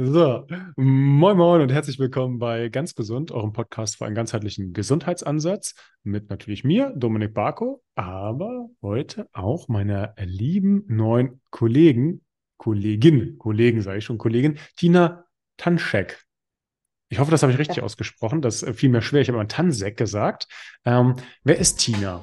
So, moin moin und herzlich willkommen bei Ganz Gesund, eurem Podcast für einen ganzheitlichen Gesundheitsansatz mit natürlich mir, Dominik Barko, aber heute auch meiner lieben neuen Kollegen, Kollegin, Kollegen sage ich schon, Kollegin, Tina Tanschek. Ich hoffe, das habe ich richtig ja. ausgesprochen. Das fiel mir schwer. Ich habe mal Tansek gesagt. Ähm, wer ist Tina?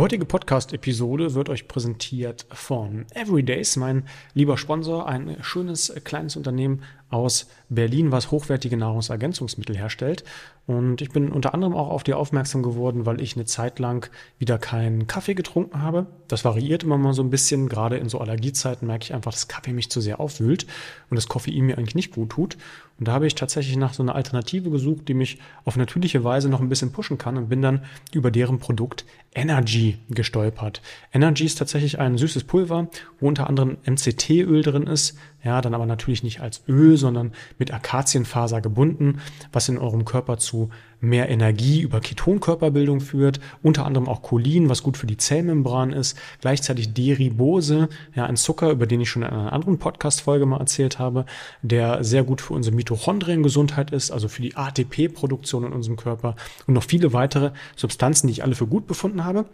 Heutige Podcast-Episode wird euch präsentiert von Everydays, mein lieber Sponsor, ein schönes kleines Unternehmen aus Berlin, was hochwertige Nahrungsergänzungsmittel herstellt. Und ich bin unter anderem auch auf die aufmerksam geworden, weil ich eine Zeit lang wieder keinen Kaffee getrunken habe. Das variiert immer mal so ein bisschen. Gerade in so Allergiezeiten merke ich einfach, dass Kaffee mich zu sehr aufwühlt und das Koffein mir eigentlich nicht gut tut. Und da habe ich tatsächlich nach so einer Alternative gesucht, die mich auf natürliche Weise noch ein bisschen pushen kann und bin dann über deren Produkt Energy gestolpert. Energy ist tatsächlich ein süßes Pulver, wo unter anderem MCT-Öl drin ist. Ja, dann aber natürlich nicht als Öl, sondern mit Akazienfaser gebunden, was in eurem Körper zu mehr Energie über Ketonkörperbildung führt, unter anderem auch Cholin, was gut für die Zellmembran ist, gleichzeitig Deribose, ja, ein Zucker, über den ich schon in einer anderen Podcast-Folge mal erzählt habe, der sehr gut für unsere Mitochondriengesundheit ist, also für die ATP-Produktion in unserem Körper und noch viele weitere Substanzen, die ich alle für gut befunden habe.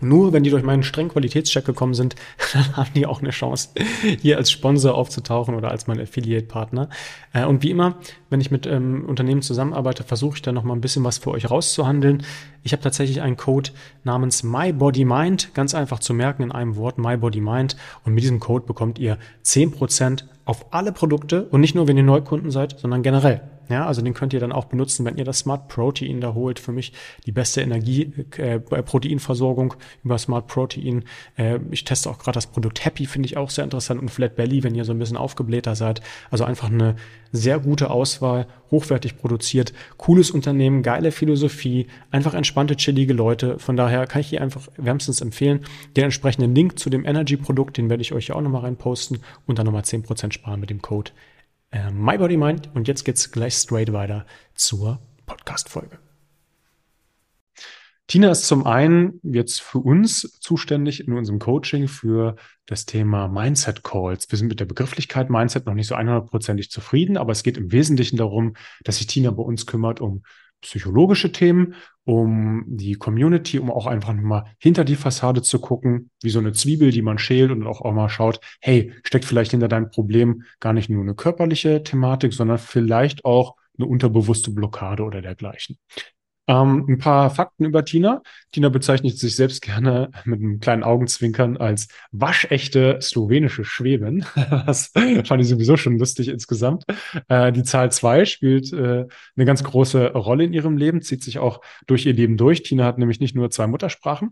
Nur wenn die durch meinen strengen Qualitätscheck gekommen sind, dann haben die auch eine Chance, hier als Sponsor aufzutauchen oder als mein Affiliate-Partner. Äh, und wie immer, wenn ich mit ähm, Unternehmen zusammenarbeite, versuche ich da noch mal ein bisschen was für euch rauszuhandeln. Ich habe tatsächlich einen Code namens MyBodyMind, ganz einfach zu merken in einem Wort, MyBodyMind. Und mit diesem Code bekommt ihr zehn Prozent auf alle Produkte und nicht nur, wenn ihr Neukunden seid, sondern generell. Ja, also den könnt ihr dann auch benutzen, wenn ihr das Smart Protein da holt. Für mich die beste Energie, äh, Proteinversorgung über Smart Protein. Äh, ich teste auch gerade das Produkt Happy, finde ich auch sehr interessant und Flat Belly, wenn ihr so ein bisschen aufgeblähter seid. Also einfach eine sehr gute Auswahl, hochwertig produziert, cooles Unternehmen, geile Philosophie, einfach entspannte, chillige Leute. Von daher kann ich hier einfach wärmstens empfehlen. Den entsprechenden Link zu dem Energy-Produkt, den werde ich euch ja auch nochmal reinposten und dann nochmal 10% sparen mit dem Code äh, My Body Mind. Und jetzt geht's gleich straight weiter zur Podcast-Folge. Tina ist zum einen jetzt für uns zuständig in unserem Coaching für das Thema Mindset Calls. Wir sind mit der Begrifflichkeit Mindset noch nicht so 100%ig zufrieden, aber es geht im Wesentlichen darum, dass sich Tina bei uns kümmert um psychologische Themen, um die Community, um auch einfach mal hinter die Fassade zu gucken, wie so eine Zwiebel, die man schält und auch, auch mal schaut, hey, steckt vielleicht hinter deinem Problem gar nicht nur eine körperliche Thematik, sondern vielleicht auch eine unterbewusste Blockade oder dergleichen. Ähm, ein paar Fakten über Tina. Tina bezeichnet sich selbst gerne mit einem kleinen Augenzwinkern als waschechte slowenische Schwäbin. Das fand ich sowieso schon lustig insgesamt. Äh, die Zahl zwei spielt äh, eine ganz große Rolle in ihrem Leben, zieht sich auch durch ihr Leben durch. Tina hat nämlich nicht nur zwei Muttersprachen,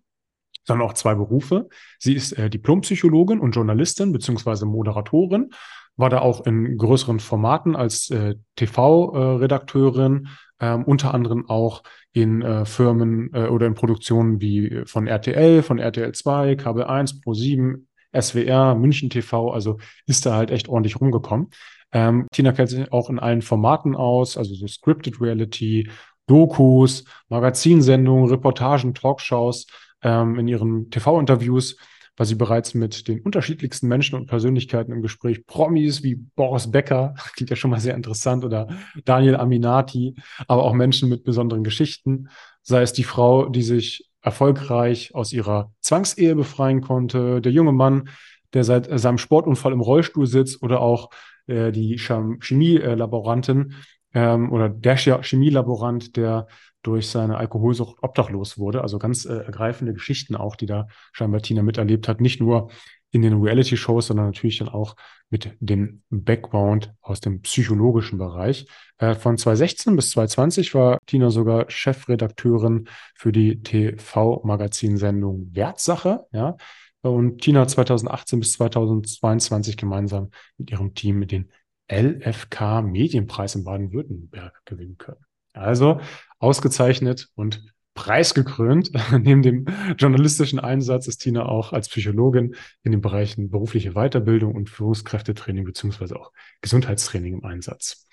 sondern auch zwei Berufe. Sie ist äh, Diplompsychologin und Journalistin beziehungsweise Moderatorin war da auch in größeren Formaten als äh, TV-Redakteurin, äh, ähm, unter anderem auch in äh, Firmen äh, oder in Produktionen wie von RTL, von RTL 2, Kabel 1, Pro 7, SWR, München TV, also ist da halt echt ordentlich rumgekommen. Ähm, Tina kennt sich auch in allen Formaten aus, also so Scripted Reality, Dokus, Magazinsendungen, Reportagen, Talkshows, ähm, in ihren TV-Interviews war sie bereits mit den unterschiedlichsten Menschen und Persönlichkeiten im Gespräch. Promis wie Boris Becker, klingt ja schon mal sehr interessant, oder Daniel Aminati, aber auch Menschen mit besonderen Geschichten. Sei es die Frau, die sich erfolgreich aus ihrer Zwangsehe befreien konnte, der junge Mann, der seit seinem Sportunfall im Rollstuhl sitzt, oder auch äh, die Chemielaborantin ähm, oder der Chemielaborant, der durch seine Alkoholsucht obdachlos wurde. Also ganz äh, ergreifende Geschichten auch, die da scheinbar Tina miterlebt hat. Nicht nur in den Reality-Shows, sondern natürlich dann auch mit dem Background aus dem psychologischen Bereich. Äh, von 2016 bis 2020 war Tina sogar Chefredakteurin für die TV-Magazinsendung Wertsache. Ja? Und Tina hat 2018 bis 2022 gemeinsam mit ihrem Team den LFK Medienpreis in Baden-Württemberg gewinnen können. Also ausgezeichnet und preisgekrönt. Neben dem journalistischen Einsatz ist Tina auch als Psychologin in den Bereichen berufliche Weiterbildung und Führungskräftetraining beziehungsweise auch Gesundheitstraining im Einsatz.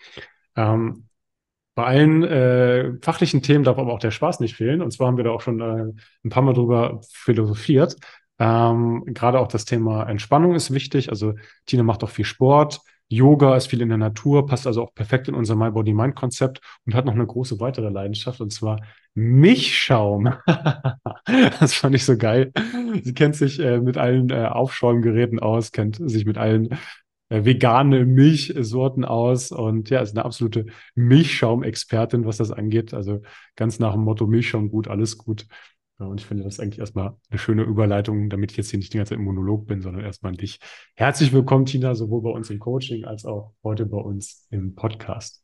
Ähm, Bei allen äh, fachlichen Themen darf aber auch der Spaß nicht fehlen. Und zwar haben wir da auch schon äh, ein paar Mal drüber philosophiert. Ähm, gerade auch das Thema Entspannung ist wichtig. Also Tina macht auch viel Sport. Yoga ist viel in der Natur, passt also auch perfekt in unser My Body Mind Konzept und hat noch eine große weitere Leidenschaft und zwar Milchschaum. das fand ich so geil. Sie kennt sich äh, mit allen äh, Aufschäumgeräten aus, kennt sich mit allen äh, vegane Milchsorten aus und ja, ist eine absolute Milchschaumexpertin, was das angeht. Also ganz nach dem Motto Milchschaum gut, alles gut. Ja, und ich finde das eigentlich erstmal eine schöne Überleitung, damit ich jetzt hier nicht die ganze Zeit im Monolog bin, sondern erstmal an dich. Herzlich willkommen, Tina, sowohl bei uns im Coaching als auch heute bei uns im Podcast.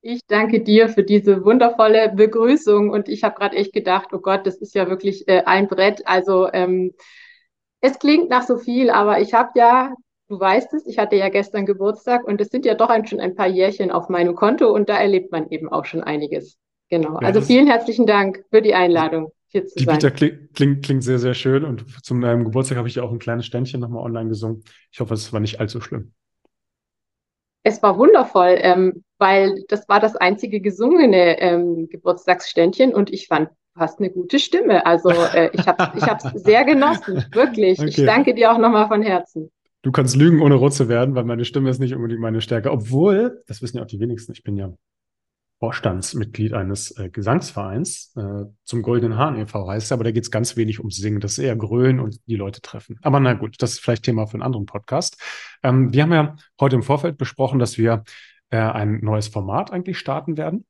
Ich danke dir für diese wundervolle Begrüßung und ich habe gerade echt gedacht, oh Gott, das ist ja wirklich äh, ein Brett. Also ähm, es klingt nach so viel, aber ich habe ja Du weißt es, ich hatte ja gestern Geburtstag und es sind ja doch ein, schon ein paar Jährchen auf meinem Konto und da erlebt man eben auch schon einiges. Genau. Ja, also vielen herzlichen Dank für die Einladung. Hier zu die sein. Vita klingt, klingt, klingt sehr, sehr schön und zum deinem Geburtstag habe ich auch ein kleines Ständchen nochmal online gesungen. Ich hoffe, es war nicht allzu schlimm. Es war wundervoll, ähm, weil das war das einzige gesungene ähm, Geburtstagsständchen und ich fand, du hast eine gute Stimme. Also äh, ich habe es ich sehr genossen, wirklich. Okay. Ich danke dir auch nochmal von Herzen. Du kannst lügen, ohne rot zu werden, weil meine Stimme ist nicht unbedingt meine Stärke. Obwohl, das wissen ja auch die wenigsten, ich bin ja Vorstandsmitglied eines äh, Gesangsvereins äh, zum Goldenen Hahn e.V. heißt, aber da geht es ganz wenig ums Singen. Das ist eher Grölen und die Leute treffen. Aber na gut, das ist vielleicht Thema für einen anderen Podcast. Ähm, wir haben ja heute im Vorfeld besprochen, dass wir äh, ein neues Format eigentlich starten werden.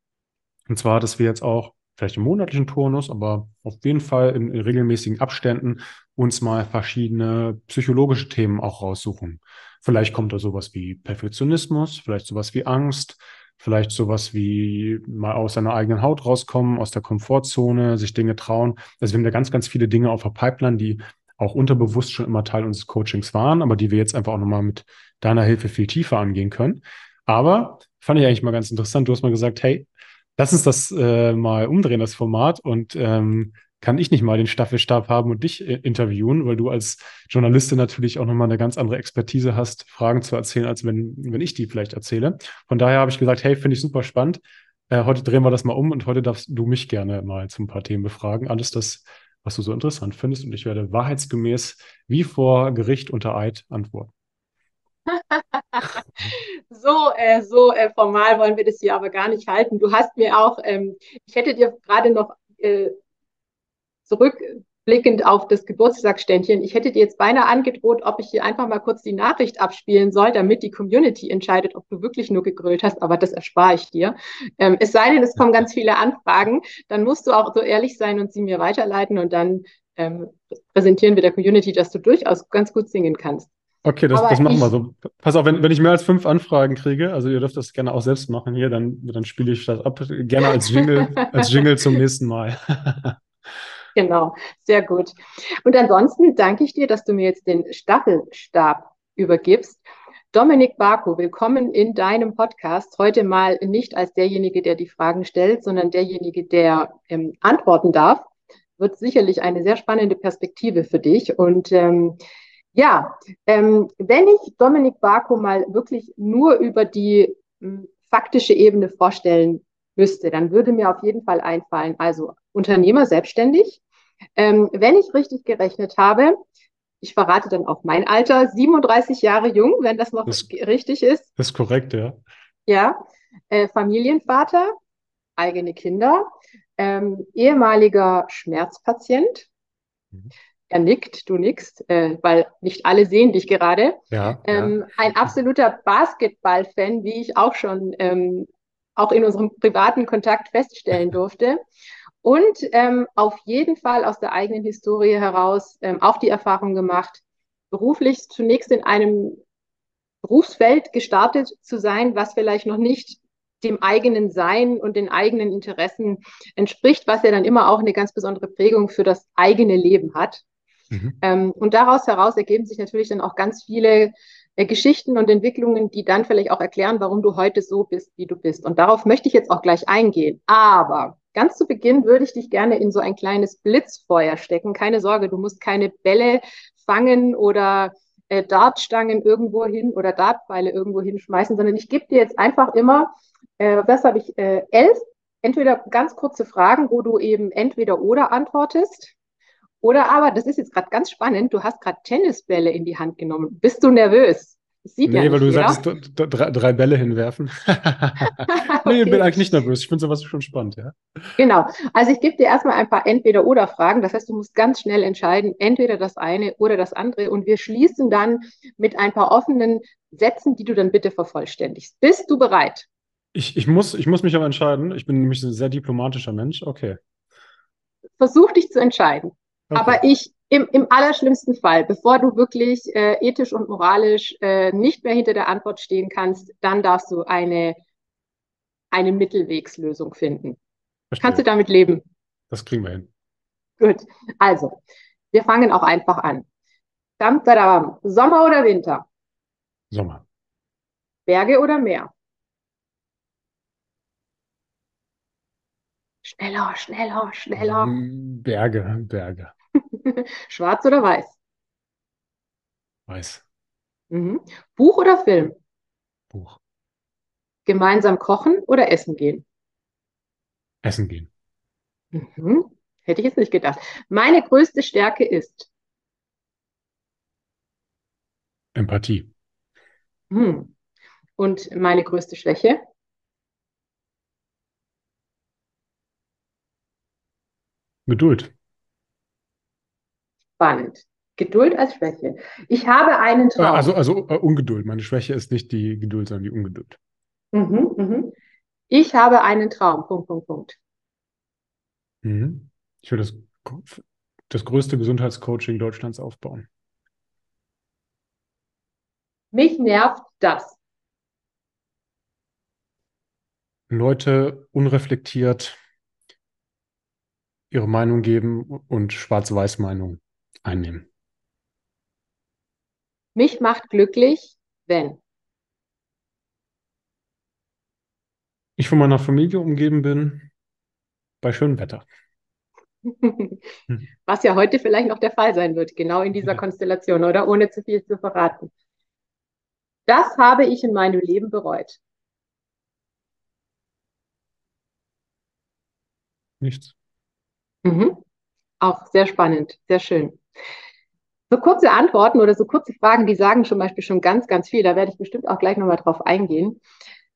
Und zwar, dass wir jetzt auch vielleicht im monatlichen Turnus, aber auf jeden Fall in, in regelmäßigen Abständen uns mal verschiedene psychologische Themen auch raussuchen. Vielleicht kommt da sowas wie Perfektionismus, vielleicht sowas wie Angst, vielleicht sowas wie mal aus seiner eigenen Haut rauskommen, aus der Komfortzone, sich Dinge trauen. Also wir haben da ganz, ganz viele Dinge auf der Pipeline, die auch unterbewusst schon immer Teil unseres Coachings waren, aber die wir jetzt einfach auch nochmal mit deiner Hilfe viel tiefer angehen können. Aber fand ich eigentlich mal ganz interessant. Du hast mal gesagt, hey, lass uns das äh, mal umdrehen, das Format, und ähm, kann ich nicht mal den Staffelstab haben und dich äh, interviewen, weil du als Journalistin natürlich auch nochmal eine ganz andere Expertise hast, Fragen zu erzählen, als wenn, wenn ich die vielleicht erzähle. Von daher habe ich gesagt, hey, finde ich super spannend. Äh, heute drehen wir das mal um und heute darfst du mich gerne mal zu ein paar Themen befragen. Alles das, was du so interessant findest. Und ich werde wahrheitsgemäß wie vor Gericht unter Eid antworten. so äh, so äh, formal wollen wir das hier aber gar nicht halten. Du hast mir auch, ähm, ich hätte dir gerade noch äh, zurückblickend auf das Geburtstagsständchen, ich hätte dir jetzt beinahe angedroht, ob ich hier einfach mal kurz die Nachricht abspielen soll, damit die Community entscheidet, ob du wirklich nur gegrölt hast, aber das erspare ich dir. Ähm, es sei denn, es kommen ganz viele Anfragen, dann musst du auch so ehrlich sein und sie mir weiterleiten und dann ähm, präsentieren wir der Community, dass du durchaus ganz gut singen kannst. Okay, das, das machen wir so. Pass auf, wenn, wenn ich mehr als fünf Anfragen kriege, also ihr dürft das gerne auch selbst machen hier, dann, dann spiele ich das ab. Gerne als Jingle, als Jingle zum nächsten Mal. Genau, sehr gut. Und ansonsten danke ich dir, dass du mir jetzt den Staffelstab übergibst. Dominik Barko, willkommen in deinem Podcast. Heute mal nicht als derjenige, der die Fragen stellt, sondern derjenige, der ähm, antworten darf. Wird sicherlich eine sehr spannende Perspektive für dich. Und ähm, ja, ähm, wenn ich Dominik Barko mal wirklich nur über die ähm, faktische Ebene vorstellen müsste, dann würde mir auf jeden Fall einfallen, also Unternehmer selbstständig, ähm, wenn ich richtig gerechnet habe, ich verrate dann auch mein Alter, 37 Jahre jung, wenn das noch das, richtig ist. Das ist korrekt, ja. Ja, äh, Familienvater, eigene Kinder, ähm, ehemaliger Schmerzpatient. Mhm. Er nickt, du nickst, äh, weil nicht alle sehen dich gerade. Ja, ähm, ja. Ein absoluter Basketball-Fan, wie ich auch schon ähm, auch in unserem privaten Kontakt feststellen durfte. Und ähm, auf jeden Fall aus der eigenen Historie heraus ähm, auch die Erfahrung gemacht, beruflich zunächst in einem Berufsfeld gestartet zu sein, was vielleicht noch nicht dem eigenen Sein und den eigenen Interessen entspricht, was ja dann immer auch eine ganz besondere Prägung für das eigene Leben hat. Mhm. Ähm, und daraus heraus ergeben sich natürlich dann auch ganz viele äh, Geschichten und Entwicklungen, die dann vielleicht auch erklären, warum du heute so bist, wie du bist. Und darauf möchte ich jetzt auch gleich eingehen. Aber Ganz zu Beginn würde ich dich gerne in so ein kleines Blitzfeuer stecken. Keine Sorge, du musst keine Bälle fangen oder äh, Dartstangen irgendwo hin oder Dartpfeile irgendwo hinschmeißen, sondern ich gebe dir jetzt einfach immer Äh, was habe ich? Äh, elf. Entweder ganz kurze Fragen, wo du eben entweder oder antwortest. Oder aber, das ist jetzt gerade ganz spannend, du hast gerade Tennisbälle in die Hand genommen. Bist du nervös? Sieht nee, ja weil du jeder. sagst, drei, drei, Bälle hinwerfen. nee, ich bin eigentlich nicht nervös. Ich finde sowas schon spannend, ja. Genau. Also ich gebe dir erstmal ein paar Entweder-Oder-Fragen. Das heißt, du musst ganz schnell entscheiden, entweder das eine oder das andere. Und wir schließen dann mit ein paar offenen Sätzen, die du dann bitte vervollständigst. Bist du bereit? Ich, ich, muss, ich muss mich aber entscheiden. Ich bin nämlich ein sehr diplomatischer Mensch. Okay. Versuch dich zu entscheiden. Okay. Aber ich, im, im allerschlimmsten Fall, bevor du wirklich äh, ethisch und moralisch äh, nicht mehr hinter der Antwort stehen kannst, dann darfst du eine, eine Mittelwegslösung finden. Verstehe. Kannst du damit leben? Das kriegen wir hin. Gut. Also, wir fangen auch einfach an. Sommer oder Winter? Sommer. Berge oder Meer? Schneller, schneller, schneller. Berge, Berge. Schwarz oder weiß? Weiß. Mhm. Buch oder Film? Buch. Gemeinsam kochen oder essen gehen? Essen gehen. Mhm. Hätte ich jetzt nicht gedacht. Meine größte Stärke ist? Empathie. Mhm. Und meine größte Schwäche? Geduld. Spannend. Geduld als Schwäche. Ich habe einen Traum. Also, also uh, Ungeduld. Meine Schwäche ist nicht die Geduld, sondern die Ungeduld. Mhm, mhm. Ich habe einen Traum. Punkt, Punkt, Punkt. Mhm. Ich will das, das größte Gesundheitscoaching Deutschlands aufbauen. Mich nervt das. Leute unreflektiert ihre Meinung geben und Schwarz-Weiß-Meinung einnehmen. Mich macht glücklich, wenn ich von meiner Familie umgeben bin, bei schönem Wetter. Was ja heute vielleicht noch der Fall sein wird, genau in dieser ja. Konstellation, oder? Ohne zu viel zu verraten. Das habe ich in meinem Leben bereut. Nichts. Mhm. Auch sehr spannend, sehr schön. So kurze Antworten oder so kurze Fragen, die sagen zum Beispiel schon ganz, ganz viel. Da werde ich bestimmt auch gleich nochmal drauf eingehen.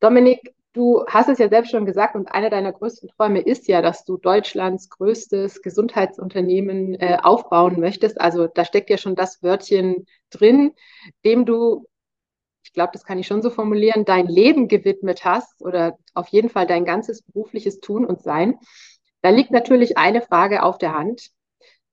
Dominik, du hast es ja selbst schon gesagt und einer deiner größten Träume ist ja, dass du Deutschlands größtes Gesundheitsunternehmen äh, aufbauen möchtest. Also da steckt ja schon das Wörtchen drin, dem du, ich glaube, das kann ich schon so formulieren, dein Leben gewidmet hast oder auf jeden Fall dein ganzes berufliches Tun und Sein. Da liegt natürlich eine Frage auf der Hand.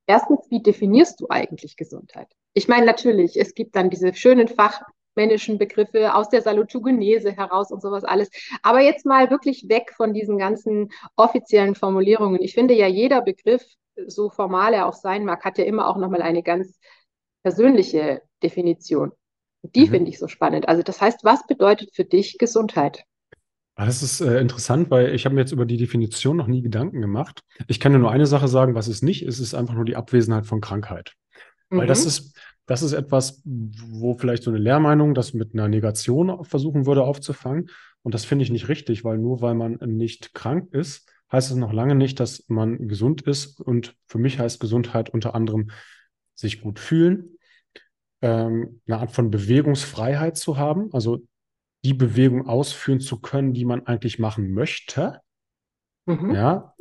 Erstens, wie definierst du eigentlich Gesundheit? Ich meine, natürlich, es gibt dann diese schönen fachmännischen Begriffe aus der Salutogenese heraus und sowas alles. Aber jetzt mal wirklich weg von diesen ganzen offiziellen Formulierungen. Ich finde ja, jeder Begriff, so formal er auch sein mag, hat ja immer auch nochmal eine ganz persönliche Definition. Die mhm. finde ich so spannend. Also das heißt, was bedeutet für dich Gesundheit? Ah, das ist äh, interessant, weil ich habe mir jetzt über die Definition noch nie Gedanken gemacht. Ich kann dir nur eine Sache sagen, was es nicht ist, es ist einfach nur die Abwesenheit von Krankheit. Mhm. Weil das mhm. ist, das ist etwas, wo vielleicht so eine Lehrmeinung das mit einer Negation versuchen würde aufzufangen. Und das finde ich nicht richtig, weil nur weil man nicht krank ist, heißt es noch lange nicht, dass man gesund ist. Und für mich heißt Gesundheit unter anderem sich gut fühlen, ähm, eine Art von Bewegungsfreiheit zu haben, also die Bewegung ausführen zu können, die man eigentlich machen möchte, mhm. ja,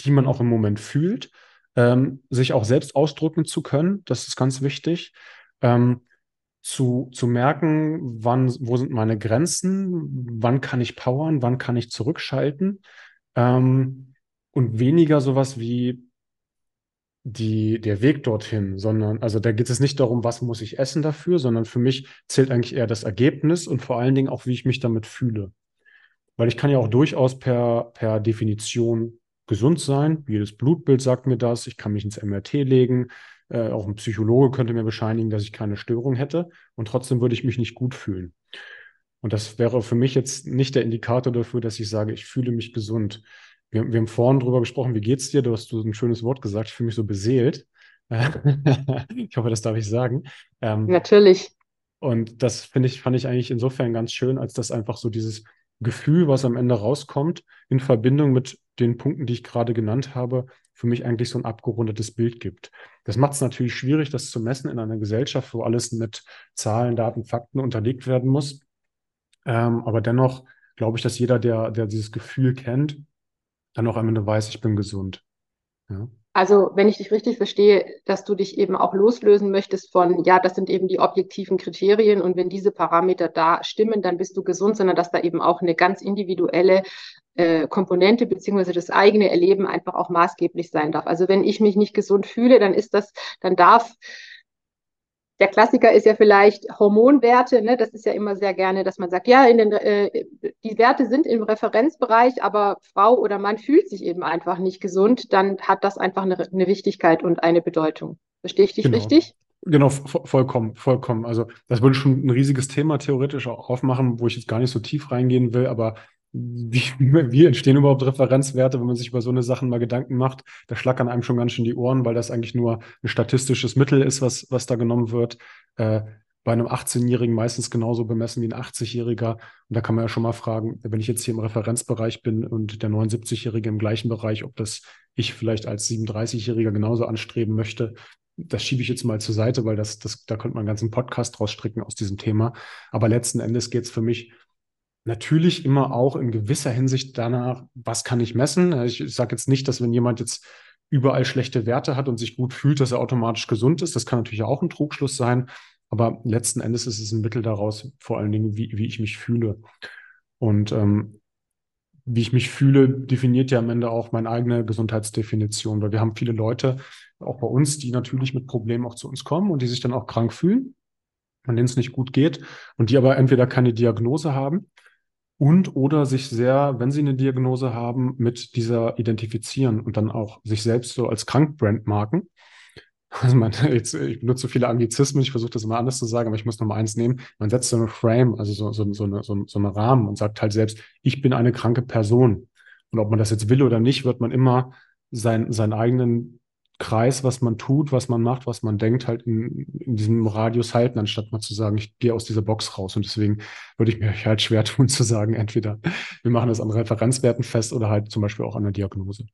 die man auch im Moment fühlt, ähm, sich auch selbst ausdrücken zu können, das ist ganz wichtig. Ähm, zu, zu merken, wann, wo sind meine Grenzen, wann kann ich powern, wann kann ich zurückschalten ähm, und weniger sowas wie die, der Weg dorthin, sondern, also da geht es nicht darum, was muss ich essen dafür, sondern für mich zählt eigentlich eher das Ergebnis und vor allen Dingen auch, wie ich mich damit fühle. Weil ich kann ja auch durchaus per, per Definition gesund sein. Jedes Blutbild sagt mir das. Ich kann mich ins MRT legen. Äh, auch ein Psychologe könnte mir bescheinigen, dass ich keine Störung hätte. Und trotzdem würde ich mich nicht gut fühlen. Und das wäre für mich jetzt nicht der Indikator dafür, dass ich sage, ich fühle mich gesund. Wir, wir haben vorhin drüber gesprochen, wie geht's dir? Du hast du ein schönes Wort gesagt, ich fühle mich so beseelt. ich hoffe, das darf ich sagen. Ähm, Natürlich. Und das finde ich, fand ich eigentlich insofern ganz schön, als dass einfach so dieses, Gefühl, was am Ende rauskommt, in Verbindung mit den Punkten, die ich gerade genannt habe, für mich eigentlich so ein abgerundetes Bild gibt. Das macht es natürlich schwierig, das zu messen in einer Gesellschaft, wo alles mit Zahlen, Daten, Fakten unterlegt werden muss. Ähm, aber dennoch glaube ich, dass jeder, der, der dieses Gefühl kennt, dann auch am Ende weiß, ich bin gesund. Ja. Also, wenn ich dich richtig verstehe, dass du dich eben auch loslösen möchtest von, ja, das sind eben die objektiven Kriterien und wenn diese Parameter da stimmen, dann bist du gesund, sondern dass da eben auch eine ganz individuelle äh, Komponente beziehungsweise das eigene Erleben einfach auch maßgeblich sein darf. Also wenn ich mich nicht gesund fühle, dann ist das, dann darf der Klassiker ist ja vielleicht Hormonwerte. Ne? Das ist ja immer sehr gerne, dass man sagt, ja, in den, äh, die Werte sind im Referenzbereich, aber Frau oder Mann fühlt sich eben einfach nicht gesund. Dann hat das einfach eine, eine Wichtigkeit und eine Bedeutung. Verstehe ich dich genau. richtig? Genau, vollkommen, vollkommen. Also das würde schon ein riesiges Thema theoretisch auch aufmachen, wo ich jetzt gar nicht so tief reingehen will, aber wie, wie entstehen überhaupt Referenzwerte, wenn man sich über so eine Sachen mal Gedanken macht? Da schlackern einem schon ganz schön die Ohren, weil das eigentlich nur ein statistisches Mittel ist, was, was da genommen wird. Äh, bei einem 18-Jährigen meistens genauso bemessen wie ein 80-Jähriger. Und da kann man ja schon mal fragen, wenn ich jetzt hier im Referenzbereich bin und der 79-Jährige im gleichen Bereich, ob das ich vielleicht als 37-Jähriger genauso anstreben möchte. Das schiebe ich jetzt mal zur Seite, weil das, das, da könnte man einen ganzen Podcast rausstricken aus diesem Thema. Aber letzten Endes geht es für mich Natürlich immer auch in gewisser Hinsicht danach, was kann ich messen? Ich, sage jetzt nicht, dass wenn jemand jetzt überall schlechte Werte hat und sich gut fühlt, dass er automatisch gesund ist. Das kann natürlich auch ein Trugschluss sein. Aber letzten Endes ist es ein Mittel daraus, vor allen Dingen, wie, wie ich mich fühle. Und ähm, wie ich mich fühle, definiert ja am Ende auch meine eigene Gesundheitsdefinition, weil wir haben viele Leute, auch bei uns, die natürlich mit Problemen auch zu uns kommen und die sich dann auch krank fühlen, an denen es nicht gut geht und die aber entweder keine Diagnose haben und oder sich sehr, wenn sie eine Diagnose haben, mit dieser identifizieren und dann auch sich selbst so als krank brandmarken. Also man, jetzt, ich benutze viele Anglizismen, ich versuche das immer anders zu sagen, aber ich muss noch mal eins nehmen. Man setzt so eine Frame, also so, so, so, eine, so, so eine Rahmen und sagt halt selbst, ich bin eine kranke Person. Und ob man das jetzt will oder nicht, wird man immer sein, seinen eigenen Kreis, was man tut, was man macht, was man denkt, halt in, in diesem Radius halten, anstatt mal zu sagen, ich gehe aus dieser Box raus. Und deswegen würde ich mir halt schwer tun zu sagen, entweder wir machen das an Referenzwerten fest oder halt zum Beispiel auch an der Diagnose.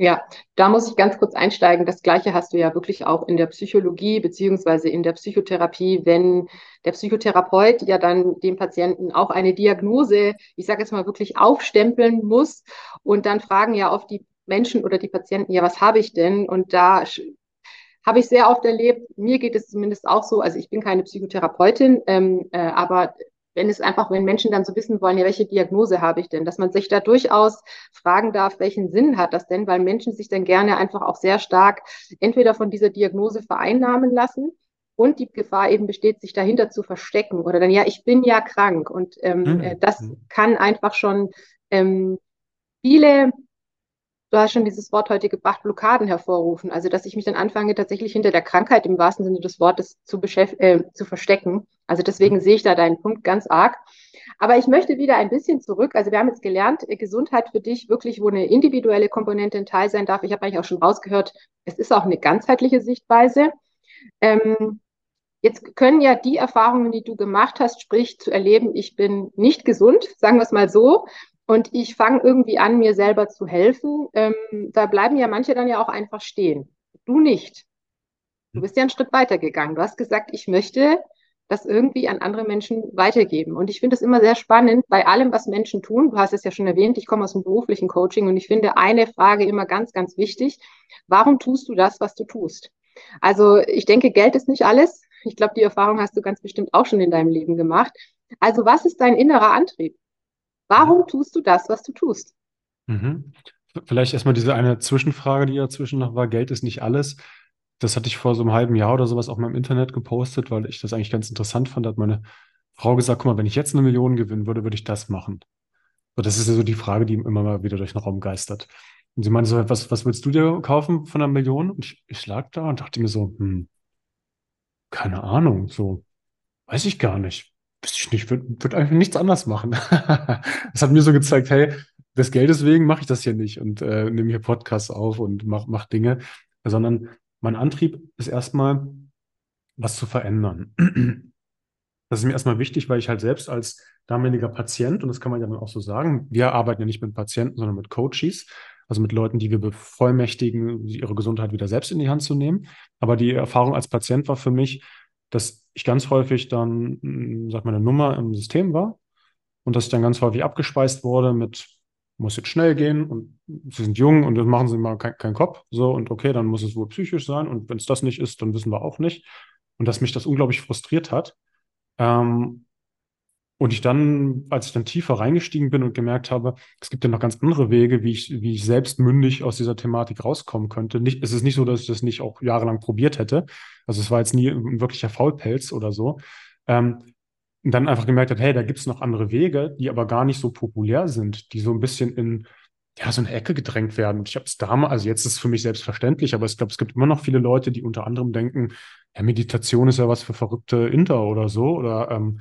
Ja, da muss ich ganz kurz einsteigen. Das Gleiche hast du ja wirklich auch in der Psychologie beziehungsweise in der Psychotherapie, wenn der Psychotherapeut ja dann dem Patienten auch eine Diagnose, ich sage jetzt mal wirklich aufstempeln muss und dann fragen ja oft die Menschen oder die Patienten, ja, was habe ich denn? Und da habe ich sehr oft erlebt, mir geht es zumindest auch so, also ich bin keine Psychotherapeutin, ähm, äh, aber wenn es einfach, wenn Menschen dann so wissen wollen, ja, welche Diagnose habe ich denn, dass man sich da durchaus fragen darf, welchen Sinn hat das denn, weil Menschen sich dann gerne einfach auch sehr stark entweder von dieser Diagnose vereinnahmen lassen und die Gefahr eben besteht, sich dahinter zu verstecken oder dann, ja, ich bin ja krank und ähm, mhm. Äh, das mhm. kann einfach schon ähm, viele du hast schon dieses Wort heute gebracht, Blockaden hervorrufen. Also, dass ich mich dann anfange, tatsächlich hinter der Krankheit im wahrsten Sinne des Wortes zu, äh, zu verstecken. Also, deswegen sehe ich da deinen Punkt ganz arg. Aber ich möchte wieder ein bisschen zurück. Also, wir haben jetzt gelernt, äh, Gesundheit für dich wirklich, wo eine individuelle Komponente ein Teil sein darf. Ich habe eigentlich auch schon rausgehört, es ist auch eine ganzheitliche Sichtweise. Ähm, Jetzt können ja die Erfahrungen, die du gemacht hast, sprich zu erleben, ich bin nicht gesund, sagen wir es mal so, und ich fange irgendwie an, mir selber zu helfen. Ähm, da bleiben ja manche dann ja auch einfach stehen. Du nicht. Du bist ja einen Schritt weiter gegangen. Du hast gesagt, ich möchte das irgendwie an andere Menschen weitergeben. Und ich finde es immer sehr spannend bei allem, was Menschen tun. Du hast es ja schon erwähnt, ich komme aus dem beruflichen Coaching und ich finde eine Frage immer ganz, ganz wichtig. Warum tust du das, was du tust? Also ich denke, Geld ist nicht alles. Ich glaube, die Erfahrung hast du ganz bestimmt auch schon in deinem Leben gemacht. Also was ist dein innerer Antrieb? Warum tust du das, was du tust? Mhm. Vielleicht erstmal diese eine Zwischenfrage, die dazwischen noch war. Geld ist nicht alles. Das hatte ich vor so einem halben Jahr oder sowas auch mal im Internet gepostet, weil ich das eigentlich ganz interessant fand. Da hat meine Frau gesagt, guck mal, wenn ich jetzt eine Million gewinnen würde, würde ich das machen. Und das ist ja so die Frage, die immer mal wieder durch den Raum geistert. Und sie meinte so, was, was willst du dir kaufen von einer Million? Und ich, ich lag da und dachte mir so, hm, keine Ahnung, so, weiß ich gar nicht. Wüsste ich nicht, würde würd einfach nichts anders machen. das hat mir so gezeigt, hey, des Geldes wegen mache ich das hier nicht und äh, nehme hier Podcasts auf und mache mach Dinge, sondern mein Antrieb ist erstmal, was zu verändern. Das ist mir erstmal wichtig, weil ich halt selbst als damaliger Patient, und das kann man ja dann auch so sagen, wir arbeiten ja nicht mit Patienten, sondern mit Coaches, also mit Leuten, die wir bevollmächtigen, ihre Gesundheit wieder selbst in die Hand zu nehmen. Aber die Erfahrung als Patient war für mich, dass ich ganz häufig dann, hm, sag mal, eine Nummer im System war und dass ich dann ganz häufig abgespeist wurde mit, muss jetzt schnell gehen und Sie sind jung und dann machen Sie mal keinen kein Kopf. So und okay, dann muss es wohl psychisch sein und wenn es das nicht ist, dann wissen wir auch nicht. Und dass mich das unglaublich frustriert hat. Ähm, und ich dann, als ich dann tiefer reingestiegen bin und gemerkt habe, es gibt ja noch ganz andere Wege, wie ich, wie ich selbst mündig aus dieser Thematik rauskommen könnte. Nicht, es ist nicht so, dass ich das nicht auch jahrelang probiert hätte. Also es war jetzt nie ein wirklicher Faulpelz oder so. Ähm, und dann einfach gemerkt hat, hey, da gibt es noch andere Wege, die aber gar nicht so populär sind, die so ein bisschen in ja, so eine Ecke gedrängt werden. Und ich habe es damals, also jetzt ist es für mich selbstverständlich, aber ich glaube, es gibt immer noch viele Leute, die unter anderem denken, ja, Meditation ist ja was für verrückte Inter oder so. Oder ähm,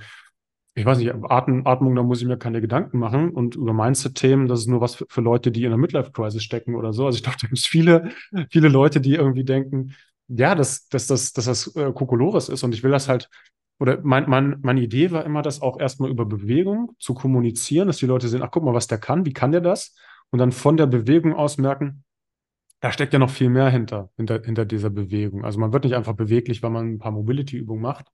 ich weiß nicht, Atmen, Atmung, da muss ich mir keine Gedanken machen. Und über Mindset-Themen, das ist nur was für, für, Leute, die in der Midlife-Crisis stecken oder so. Also ich glaube, da gibt es viele, viele Leute, die irgendwie denken, ja, dass, dass, dass, dass das äh, Kokolores ist. Und ich will das halt, oder mein, mein, meine Idee war immer, das auch erstmal über Bewegung zu kommunizieren, dass die Leute sehen, ach, guck mal, was der kann, wie kann der das? Und dann von der Bewegung aus merken, da steckt ja noch viel mehr hinter, hinter, hinter dieser Bewegung. Also man wird nicht einfach beweglich, weil man ein paar Mobility-Übungen macht,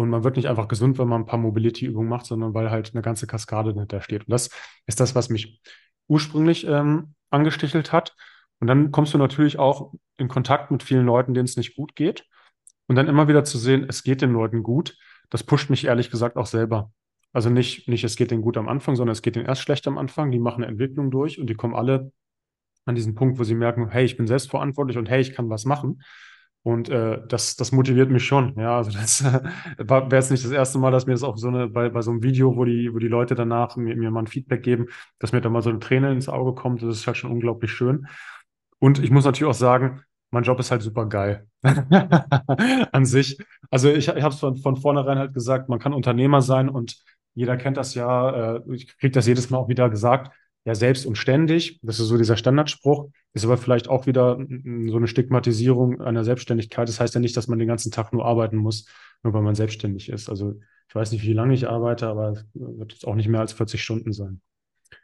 und man wird nicht einfach gesund, wenn man ein paar Mobility-Übungen macht, sondern weil halt eine ganze Kaskade dahinter steht. Und das ist das, was mich ursprünglich ähm, angestichelt hat. Und dann kommst du natürlich auch in Kontakt mit vielen Leuten, denen es nicht gut geht. Und dann immer wieder zu sehen, es geht den Leuten gut, das pusht mich ehrlich gesagt auch selber. Also nicht, nicht, es geht denen gut am Anfang, sondern es geht denen erst schlecht am Anfang. Die machen eine Entwicklung durch und die kommen alle an diesen Punkt, wo sie merken, hey, ich bin selbstverantwortlich und hey, ich kann was machen. Und äh, das, das motiviert mich schon. Ja, also das äh, wäre jetzt nicht das erste Mal, dass mir das auch so eine, bei, bei so einem Video, wo die, wo die Leute danach mir, mir mal ein Feedback geben, dass mir da mal so eine Träne ins Auge kommt. Das ist halt schon unglaublich schön. Und ich muss natürlich auch sagen, mein Job ist halt super geil an sich. Also ich, ich habe es von, von vornherein halt gesagt, man kann Unternehmer sein und jeder kennt das ja. Äh, ich kriege das jedes Mal auch wieder gesagt ja selbst und ständig. Das ist so dieser Standardspruch. Ist aber vielleicht auch wieder so eine Stigmatisierung einer Selbstständigkeit. Das heißt ja nicht, dass man den ganzen Tag nur arbeiten muss, nur weil man selbstständig ist. Also ich weiß nicht, wie lange ich arbeite, aber es wird jetzt auch nicht mehr als 40 Stunden sein.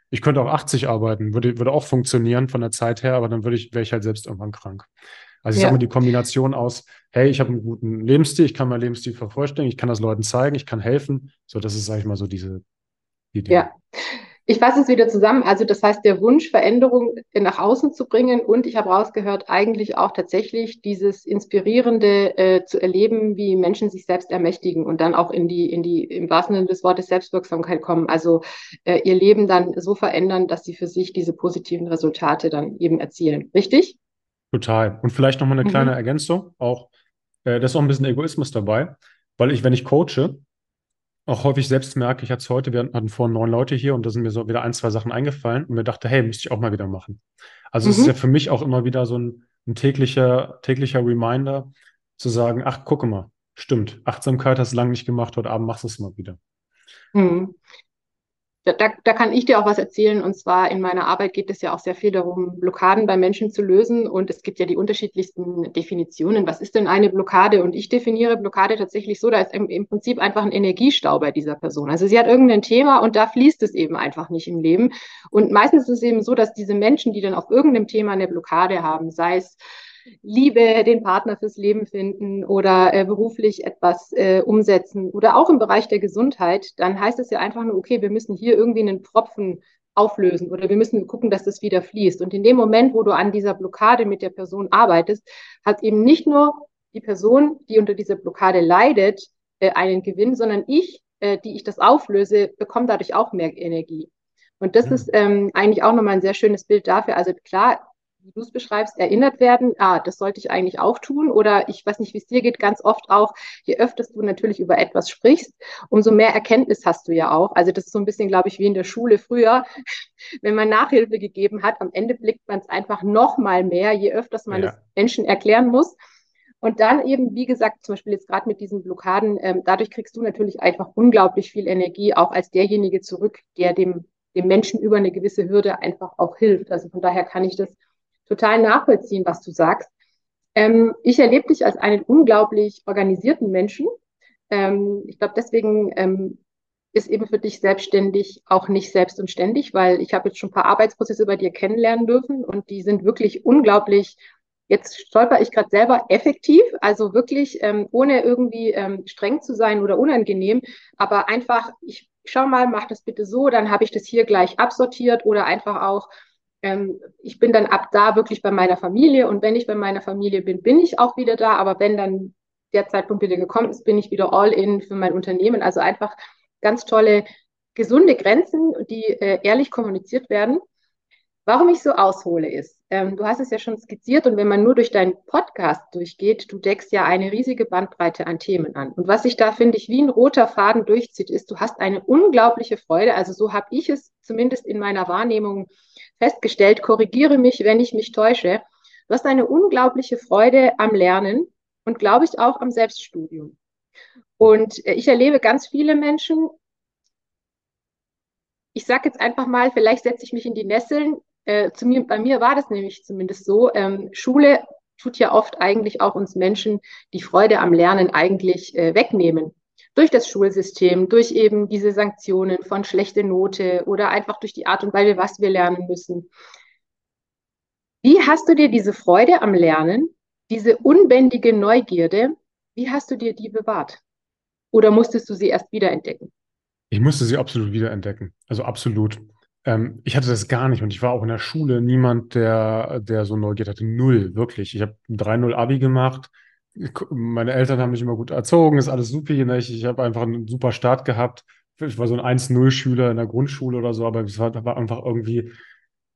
Ich könnte auch 80 arbeiten, würde, würde auch funktionieren von der Zeit her, aber dann würde ich, wäre ich halt selbst irgendwann krank. Also ich ja. sage mal die Kombination aus, hey, ich habe einen guten Lebensstil, ich kann meinen Lebensstil vervollständigen, ich kann das Leuten zeigen, ich kann helfen. So, das ist, sage ich mal, so diese Idee. Ja. Ich fasse es wieder zusammen. Also das heißt, der Wunsch, Veränderung nach außen zu bringen und ich habe rausgehört, eigentlich auch tatsächlich dieses Inspirierende äh, zu erleben, wie Menschen sich selbst ermächtigen und dann auch in die, in die, im wahrsten Sinne des Wortes Selbstwirksamkeit kommen. Also äh, ihr Leben dann so verändern, dass sie für sich diese positiven Resultate dann eben erzielen. Richtig? Total. Und vielleicht nochmal eine kleine mhm. Ergänzung. Auch, äh, das ist auch ein bisschen Egoismus dabei, weil ich, wenn ich coache, auch häufig selbst merke, ich hatte es heute, wir hatten vorhin neun Leute hier und da sind mir so wieder ein, zwei Sachen eingefallen und mir dachte, hey, müsste ich auch mal wieder machen. Also mhm. es ist mhm. ja für mich auch immer wieder so ein, ein täglicher, täglicher Reminder zu sagen, ach, gucke mal, stimmt, Achtsamkeit hast du lange nicht gemacht, heute Abend machst du es mal wieder. Mhm da, da kann ich dir auch was erzählen. Und zwar in meiner Arbeit geht es ja auch sehr viel darum, Blockaden bei Menschen zu lösen. Und es gibt ja die unterschiedlichsten Definitionen. Was ist denn eine Blockade? Und ich definiere Blockade tatsächlich so, da ist im, im Prinzip einfach ein Energiestau bei dieser Person. Also sie hat irgendein Thema und da fließt es eben einfach nicht im Leben. Und meistens ist es eben so, dass diese Menschen, die dann auf irgendeinem Thema eine Blockade haben, sei es Liebe, den Partner fürs Leben finden oder äh, beruflich etwas äh, umsetzen oder auch im Bereich der Gesundheit, dann heißt es ja einfach nur, okay, wir müssen hier irgendwie einen Propfen auflösen oder wir müssen gucken, dass das wieder fließt. Und in dem Moment, wo du an dieser Blockade mit der Person arbeitest, hat eben nicht nur die Person, die unter dieser Blockade leidet, äh, einen Gewinn, sondern ich, äh, die ich das auflöse, bekomme dadurch auch mehr Energie. Und das ja. ist ähm, eigentlich auch nochmal ein sehr schönes Bild dafür. Also klar, wie du es beschreibst, erinnert werden, ah, das sollte ich eigentlich auch tun. Oder ich weiß nicht, wie es dir geht, ganz oft auch, je öfter du natürlich über etwas sprichst, umso mehr Erkenntnis hast du ja auch. Also das ist so ein bisschen, glaube ich, wie in der Schule früher, wenn man Nachhilfe gegeben hat, am Ende blickt man es einfach noch mal mehr, je öfter man ja. das Menschen erklären muss. Und dann eben, wie gesagt, zum Beispiel jetzt gerade mit diesen Blockaden, ähm, dadurch kriegst du natürlich einfach unglaublich viel Energie, auch als derjenige zurück, der dem, dem Menschen über eine gewisse Hürde einfach auch hilft. Also von daher kann ich das total nachvollziehen, was du sagst. Ähm, ich erlebe dich als einen unglaublich organisierten Menschen, Ähm, ich glaube, deswegen ähm, ist eben für dich selbstständig auch nicht selbst und ständig, weil ich habe jetzt schon ein paar Arbeitsprozesse bei dir kennenlernen dürfen und die sind wirklich unglaublich. Jetzt stolper ich gerade selber effektiv, also wirklich ähm, ohne irgendwie ähm, streng zu sein oder unangenehm, aber einfach, ich schau mal, mach das bitte so, dann habe ich das hier gleich absortiert oder einfach auch, ähm, ich bin dann ab da wirklich bei meiner Familie und wenn ich bei meiner Familie bin, bin ich auch wieder da, aber wenn dann der Zeitpunkt wieder gekommen ist, bin ich wieder all in für mein Unternehmen. Also einfach ganz tolle, gesunde Grenzen, die äh, ehrlich kommuniziert werden. Warum ich so aushole ist, ähm, du hast es ja schon skizziert und wenn man nur durch deinen Podcast durchgeht, du deckst ja eine riesige Bandbreite an Themen an. Und was sich da, finde ich, wie ein roter Faden durchzieht, ist, du hast eine unglaubliche Freude, also so habe ich es zumindest in meiner Wahrnehmung festgestellt, korrigiere mich, wenn ich mich täusche. Du hast eine unglaubliche Freude am Lernen und glaube ich auch am Selbststudium. Und äh, ich erlebe ganz viele Menschen, ich sage jetzt einfach mal, vielleicht setze ich mich in die Nesseln. Äh, zu mir, bei mir war das nämlich zumindest so. Ähm, Schule tut ja oft eigentlich auch uns Menschen die Freude am Lernen eigentlich äh, wegnehmen. Durch das Schulsystem, durch eben diese Sanktionen von schlechte Note oder einfach durch die Art und Weise, was wir lernen müssen. Wie hast du dir diese Freude am Lernen, diese unbändige Neugierde, wie hast du dir die bewahrt? Oder musstest du sie erst wiederentdecken? Ich musste sie absolut wiederentdecken. Also absolut. Ähm, ich hatte das gar nicht und ich war auch in der Schule niemand, der, der so Neugier hatte. Null, wirklich. Ich habe ein 3-0 Abi gemacht. Meine Eltern haben mich immer gut erzogen, ist alles super. Ne? Ich, ich habe einfach einen super Start gehabt. Ich war so ein 1-0-Schüler in der Grundschule oder so, aber es war, war einfach irgendwie,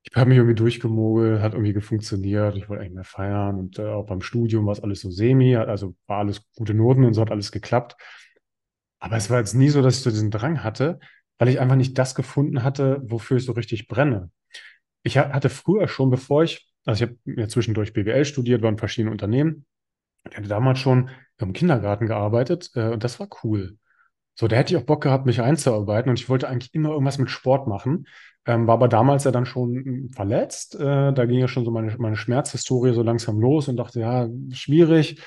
ich habe mich irgendwie durchgemogelt, hat irgendwie gefunktioniert. Ich wollte eigentlich mehr feiern und äh, auch beim Studium war es alles so semi, also war alles gute Noten und so hat alles geklappt. Aber es war jetzt nie so, dass ich so diesen Drang hatte, weil ich einfach nicht das gefunden hatte, wofür ich so richtig brenne. Ich hatte früher schon, bevor ich, also ich habe ja zwischendurch BWL studiert, war in verschiedenen Unternehmen. Ich hatte damals schon im Kindergarten gearbeitet äh, und das war cool. So, da hätte ich auch Bock gehabt, mich einzuarbeiten und ich wollte eigentlich immer irgendwas mit Sport machen. Ähm, war aber damals ja dann schon verletzt. Äh, da ging ja schon so meine, meine Schmerzhistorie so langsam los und dachte, ja, schwierig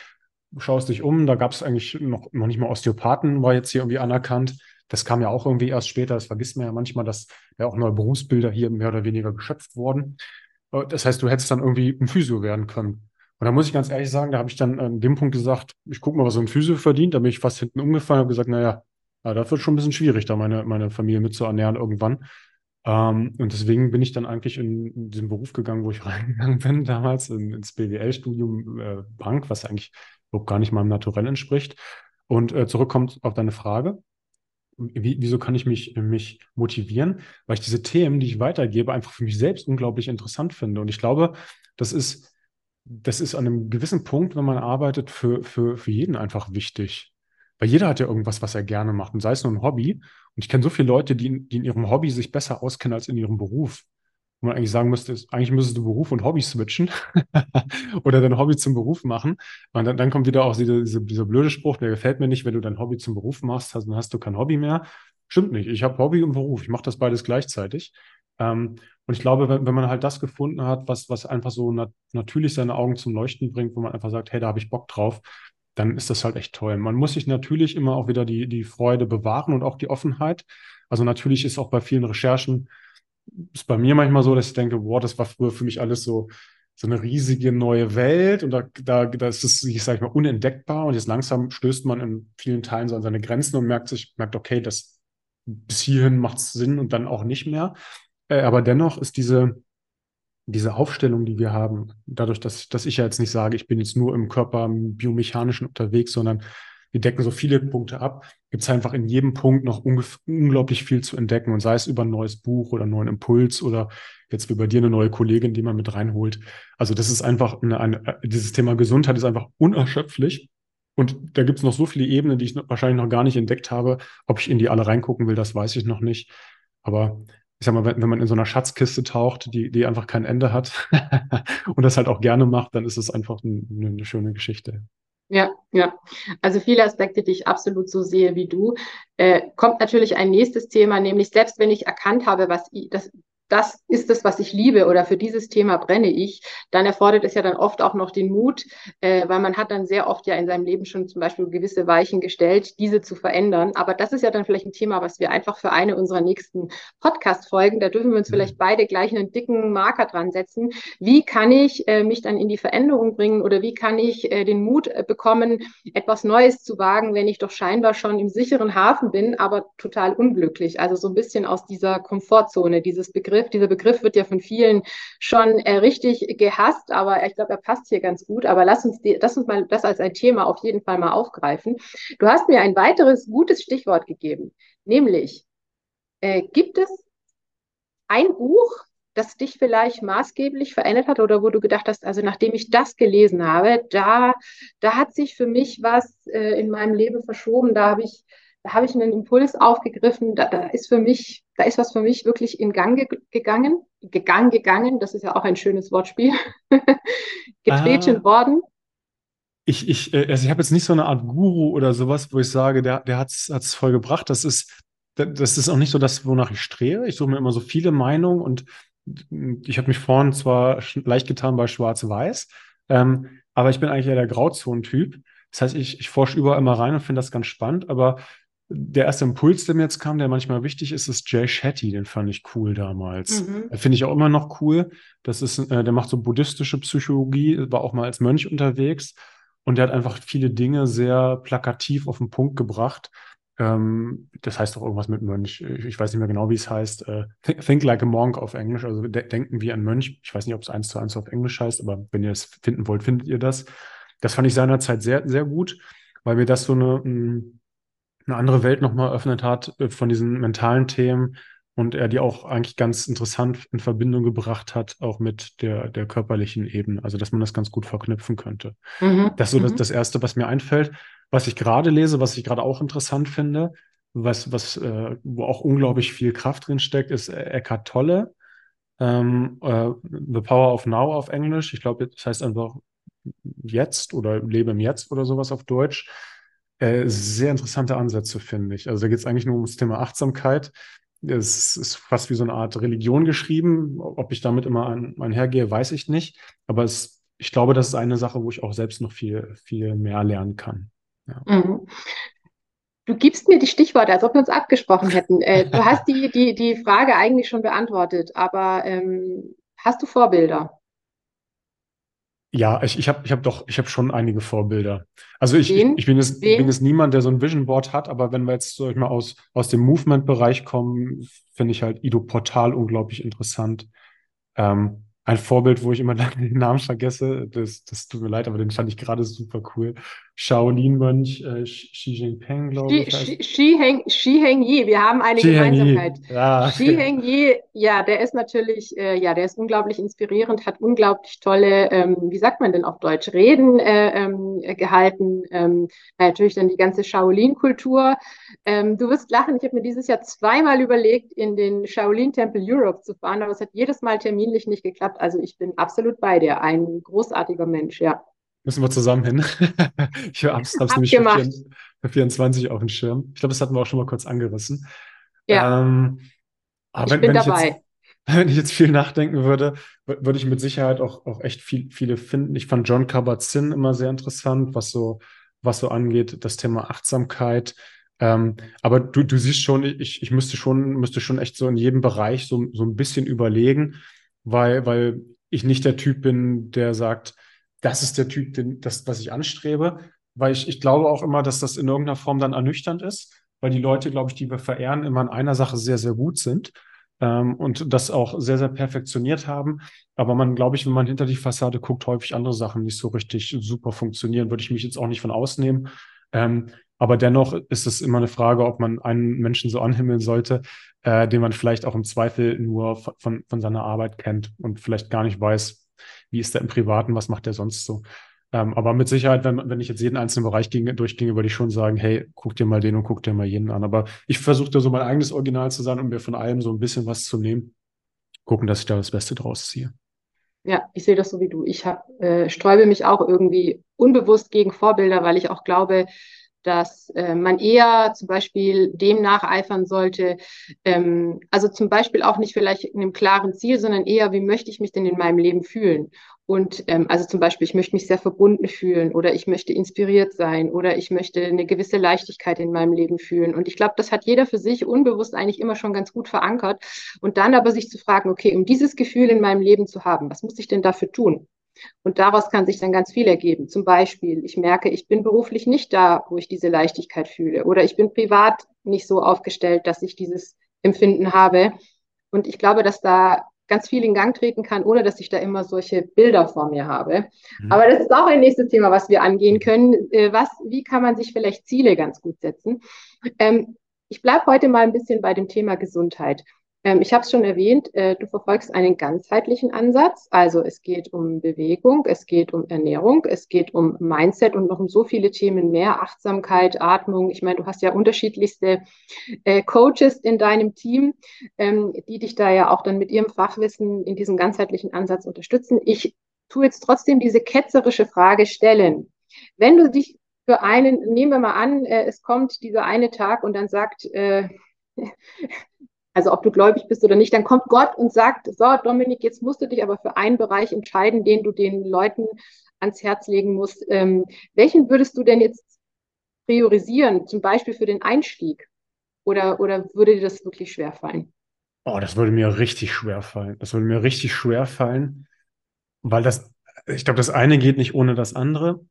schaust dich um, da gab es eigentlich noch, noch nicht mal Osteopathen, war jetzt hier irgendwie anerkannt. Das kam ja auch irgendwie erst später, das vergisst man ja manchmal, dass ja auch neue Berufsbilder hier mehr oder weniger geschöpft wurden. Äh, das heißt, du hättest dann irgendwie ein Physio werden können. Und da muss ich ganz ehrlich sagen, da habe ich dann an dem Punkt gesagt, ich gucke mal, was so ein Physio verdient. Da bin ich fast hinten umgefallen und habe gesagt, naja, ja, das wird schon ein bisschen schwierig, da meine, meine Familie mit zu ernähren irgendwann. Ähm, und deswegen bin ich dann eigentlich in, in diesen Beruf gegangen, wo ich reingegangen bin damals, in, ins BWL-Studium äh, Bank, was eigentlich überhaupt gar nicht meinem Naturell entspricht. Und äh, zurückkommt auf deine Frage. Wie, wieso kann ich mich, mich motivieren? Weil ich diese Themen, die ich weitergebe, einfach für mich selbst unglaublich interessant finde. Und ich glaube, das ist, das ist an einem gewissen Punkt, wenn man arbeitet, für, für, für jeden einfach wichtig. Weil jeder hat ja irgendwas, was er gerne macht. Und sei es nur ein Hobby. Und ich kenne so viele Leute, die, die in ihrem Hobby sich besser auskennen als in ihrem Beruf wo man eigentlich sagen müsste, eigentlich müsstest du Beruf und Hobby switchen oder dein Hobby zum Beruf machen. Und dann, dann kommt wieder auch diese, diese, dieser blöde Spruch, der gefällt mir nicht, wenn du dein Hobby zum Beruf machst, dann hast du kein Hobby mehr. Stimmt nicht. Ich habe Hobby und Beruf. Ich mache das beides gleichzeitig. Ähm, und ich glaube, wenn, wenn man halt das gefunden hat, was, was einfach so nat natürlich seine Augen zum Leuchten bringt, wo man einfach sagt, hey, da habe ich Bock drauf, dann ist das halt echt toll. Man muss sich natürlich immer auch wieder die, die Freude bewahren und auch die Offenheit. Also natürlich ist auch bei vielen Recherchen ist bei mir manchmal so, dass ich denke, boah, das war früher für mich alles so, so eine riesige neue Welt und da, da, da ist es, ich sage mal, unentdeckbar und jetzt langsam stößt man in vielen Teilen so an seine Grenzen und merkt sich, merkt, okay, das bis hierhin macht es Sinn und dann auch nicht mehr. Äh, aber dennoch ist diese, diese Aufstellung, die wir haben, dadurch, dass, dass ich ja jetzt nicht sage, ich bin jetzt nur im Körper biomechanischen unterwegs, sondern wir decken so viele Punkte ab, gibt es einfach in jedem Punkt noch unglaublich viel zu entdecken und sei es über ein neues Buch oder einen neuen Impuls oder jetzt wie bei dir eine neue Kollegin, die man mit reinholt. Also das ist einfach eine, eine dieses Thema Gesundheit ist einfach unerschöpflich. Und da gibt es noch so viele Ebenen, die ich wahrscheinlich noch gar nicht entdeckt habe. Ob ich in die alle reingucken will, das weiß ich noch nicht. Aber ich sag mal, wenn, wenn man in so einer Schatzkiste taucht, die, die einfach kein Ende hat und das halt auch gerne macht, dann ist es einfach eine, eine schöne Geschichte. Ja, ja. Also viele Aspekte, die ich absolut so sehe wie du. Äh, kommt natürlich ein nächstes Thema, nämlich selbst wenn ich erkannt habe, was ich, das, das ist es, was ich liebe oder für dieses Thema brenne ich, dann erfordert es ja dann oft auch noch den Mut, äh, weil man hat dann sehr oft ja in seinem Leben schon zum Beispiel gewisse Weichen gestellt, diese zu verändern. Aber das ist ja dann vielleicht ein Thema, was wir einfach für eine unserer nächsten Podcast-Folgen, da dürfen wir uns mhm. vielleicht beide gleich einen dicken Marker dran setzen. Wie kann ich äh, mich dann in die Veränderung bringen oder wie kann ich äh, den Mut äh, bekommen, etwas Neues zu wagen, wenn ich doch scheinbar schon im sicheren Hafen bin, aber total unglücklich. Also so ein bisschen aus dieser Komfortzone, dieses Begriff. Dieser Begriff wird ja von vielen schon äh, richtig gehasst, aber ich glaube, er passt hier ganz gut. Aber lass uns, die, lass uns mal das als ein Thema auf jeden Fall mal aufgreifen. Du hast mir ein weiteres gutes Stichwort gegeben, nämlich äh, gibt es ein Buch, das dich vielleicht maßgeblich verändert hat oder wo du gedacht hast, also nachdem ich das gelesen habe, da, da hat sich für mich was äh, in meinem Leben verschoben, da habe ich, da habe ich einen Impuls aufgegriffen, da, da ist für mich, da ist was für mich wirklich in Gang ge gegangen, gegangen, gegangen, das ist ja auch ein schönes Wortspiel, getreten ah. worden. Ich, ich, äh, also ich habe jetzt nicht so eine Art Guru oder sowas, wo ich sage, der, der hat es voll gebracht. Das ist, das ist auch nicht so das, wonach ich strehe. Ich suche mir immer so viele Meinungen und ich habe mich vorhin zwar leicht getan bei Schwarz-Weiß, ähm, aber ich bin eigentlich eher der Grauzonentyp. Das heißt, ich, ich forsche überall immer rein und finde das ganz spannend, aber der erste Impuls, der mir jetzt kam, der manchmal wichtig ist, ist Jay Shetty. Den fand ich cool damals. Mhm. Finde ich auch immer noch cool. Das ist, äh, der macht so buddhistische Psychologie, war auch mal als Mönch unterwegs und der hat einfach viele Dinge sehr plakativ auf den Punkt gebracht. Ähm, das heißt auch irgendwas mit Mönch. Ich weiß nicht mehr genau, wie es heißt. Äh, think like a monk auf Englisch, also de denken wie ein Mönch. Ich weiß nicht, ob es eins zu eins auf Englisch heißt, aber wenn ihr es finden wollt, findet ihr das. Das fand ich seinerzeit sehr, sehr gut, weil mir das so eine, eine andere Welt nochmal eröffnet hat äh, von diesen mentalen Themen und er die auch eigentlich ganz interessant in Verbindung gebracht hat, auch mit der, der körperlichen Ebene. Also, dass man das ganz gut verknüpfen könnte. Mhm. Das ist so mhm. das, das Erste, was mir einfällt. Was ich gerade lese, was ich gerade auch interessant finde, was, was, äh, wo auch unglaublich viel Kraft drin steckt, ist Eckhart Tolle. Ähm, äh, The Power of Now auf Englisch. Ich glaube, das heißt einfach jetzt oder Lebe im Jetzt oder sowas auf Deutsch. Äh, sehr interessante Ansätze, finde ich. Also da geht es eigentlich nur ums Thema Achtsamkeit. Es ist fast wie so eine Art Religion geschrieben. Ob ich damit immer ein, einhergehe, weiß ich nicht. Aber es, ich glaube, das ist eine Sache, wo ich auch selbst noch viel, viel mehr lernen kann. Ja. Mhm. Du gibst mir die Stichworte, als ob wir uns abgesprochen hätten. Äh, du hast die, die, die Frage eigentlich schon beantwortet, aber ähm, hast du Vorbilder? Ja, ich, ich habe ich hab doch, ich habe schon einige Vorbilder. Also ich, ich, ich bin, jetzt, bin jetzt niemand, der so ein Vision Board hat, aber wenn wir jetzt, sag ich mal, aus, aus dem Movement-Bereich kommen, finde ich halt Ido Portal unglaublich interessant. Ähm, ein Vorbild, wo ich immer den Namen vergesse, das, das tut mir leid, aber den fand ich gerade super cool. Shaolin-Mönch äh, Xi Jinping, glaube ich. Xi, Xi, Heng, Xi Heng Yi, wir haben eine Xi Gemeinsamkeit. Ja. Xi Heng Yi, ja, der ist natürlich, äh, ja, der ist unglaublich inspirierend, hat unglaublich tolle, ähm, wie sagt man denn auf Deutsch, Reden äh, ähm, gehalten. Ähm, natürlich dann die ganze Shaolin-Kultur. Ähm, du wirst lachen, ich habe mir dieses Jahr zweimal überlegt, in den Shaolin-Tempel Europe zu fahren, aber es hat jedes Mal terminlich nicht geklappt. Also ich bin absolut bei dir, ein großartiger Mensch, ja. Müssen wir zusammen hin. ich habe es nämlich für, 24 auf dem Schirm. Ich glaube, das hatten wir auch schon mal kurz angerissen. Ja. Ähm, aber ich wenn, bin wenn dabei. Ich jetzt, wenn ich jetzt viel nachdenken würde, würde ich mit Sicherheit auch, auch echt viel, viele finden. Ich fand John Kabat-Zinn immer sehr interessant, was so, was so angeht, das Thema Achtsamkeit. Ähm, aber du, du siehst schon, ich, ich müsste schon, müsste schon echt so in jedem Bereich so, so ein bisschen überlegen, weil, weil ich nicht der Typ bin, der sagt, das ist der Typ, den, das, was ich anstrebe, weil ich, ich glaube auch immer, dass das in irgendeiner Form dann ernüchternd ist, weil die Leute, glaube ich, die wir verehren, immer in einer Sache sehr, sehr gut sind ähm, und das auch sehr, sehr perfektioniert haben. Aber man, glaube ich, wenn man hinter die Fassade guckt, häufig andere Sachen nicht so richtig super funktionieren, würde ich mich jetzt auch nicht von ausnehmen. Ähm, aber dennoch ist es immer eine Frage, ob man einen Menschen so anhimmeln sollte, äh, den man vielleicht auch im Zweifel nur von, von seiner Arbeit kennt und vielleicht gar nicht weiß, wie ist der im Privaten, was macht der sonst so. Ähm, aber mit Sicherheit, wenn, wenn ich jetzt jeden einzelnen Bereich ging, durchginge, würde ich schon sagen, hey, guck dir mal den und guck dir mal jenen an. Aber ich versuche da so mein eigenes Original zu sein, um mir von allem so ein bisschen was zu nehmen. Gucken, dass ich da das Beste draus ziehe. Ja, ich sehe das so wie du. Ich hab, äh, sträube mich auch irgendwie unbewusst gegen Vorbilder, weil ich auch glaube, dass äh, man eher zum Beispiel dem nacheifern sollte, ähm, also zum Beispiel auch nicht vielleicht in einem klaren Ziel, sondern eher, wie möchte ich mich denn in meinem Leben fühlen? Und ähm, also zum Beispiel, ich möchte mich sehr verbunden fühlen oder ich möchte inspiriert sein oder ich möchte eine gewisse Leichtigkeit in meinem Leben fühlen. Und ich glaube, das hat jeder für sich unbewusst eigentlich immer schon ganz gut verankert. Und dann aber sich zu fragen, okay, um dieses Gefühl in meinem Leben zu haben, was muss ich denn dafür tun? Und daraus kann sich dann ganz viel ergeben. Zum Beispiel, ich merke, ich bin beruflich nicht da, wo ich diese Leichtigkeit fühle. Oder ich bin privat nicht so aufgestellt, dass ich dieses Empfinden habe. Und ich glaube, dass da ganz viel in Gang treten kann, ohne dass ich da immer solche Bilder vor mir habe. Mhm. Aber das ist auch ein nächstes Thema, was wir angehen können. Äh, was, wie kann man sich vielleicht Ziele ganz gut setzen? Ähm, ich bleibe heute mal ein bisschen bei dem Thema Gesundheit. Ähm, ich habe es schon erwähnt, äh, du verfolgst einen ganzheitlichen Ansatz. Also es geht um Bewegung, es geht um Ernährung, es geht um Mindset und noch um so viele Themen mehr, Achtsamkeit, Atmung. Ich meine, du hast ja unterschiedlichste äh, Coaches in deinem Team, ähm, die dich da ja auch dann mit ihrem Fachwissen in diesem ganzheitlichen Ansatz unterstützen. Ich tue jetzt trotzdem diese ketzerische Frage stellen. Wenn du dich für einen, nehmen wir mal an, äh, es kommt dieser eine Tag und dann sagt, äh, also ob du gläubig bist oder nicht, dann kommt Gott und sagt, so Dominik, jetzt musst du dich aber für einen Bereich entscheiden, den du den Leuten ans Herz legen musst. Ähm, welchen würdest du denn jetzt priorisieren, zum Beispiel für den Einstieg? Oder, oder würde dir das wirklich schwer fallen? Oh, das würde mir richtig schwer fallen. Das würde mir richtig schwer fallen, weil das, ich glaube, das eine geht nicht ohne das andere.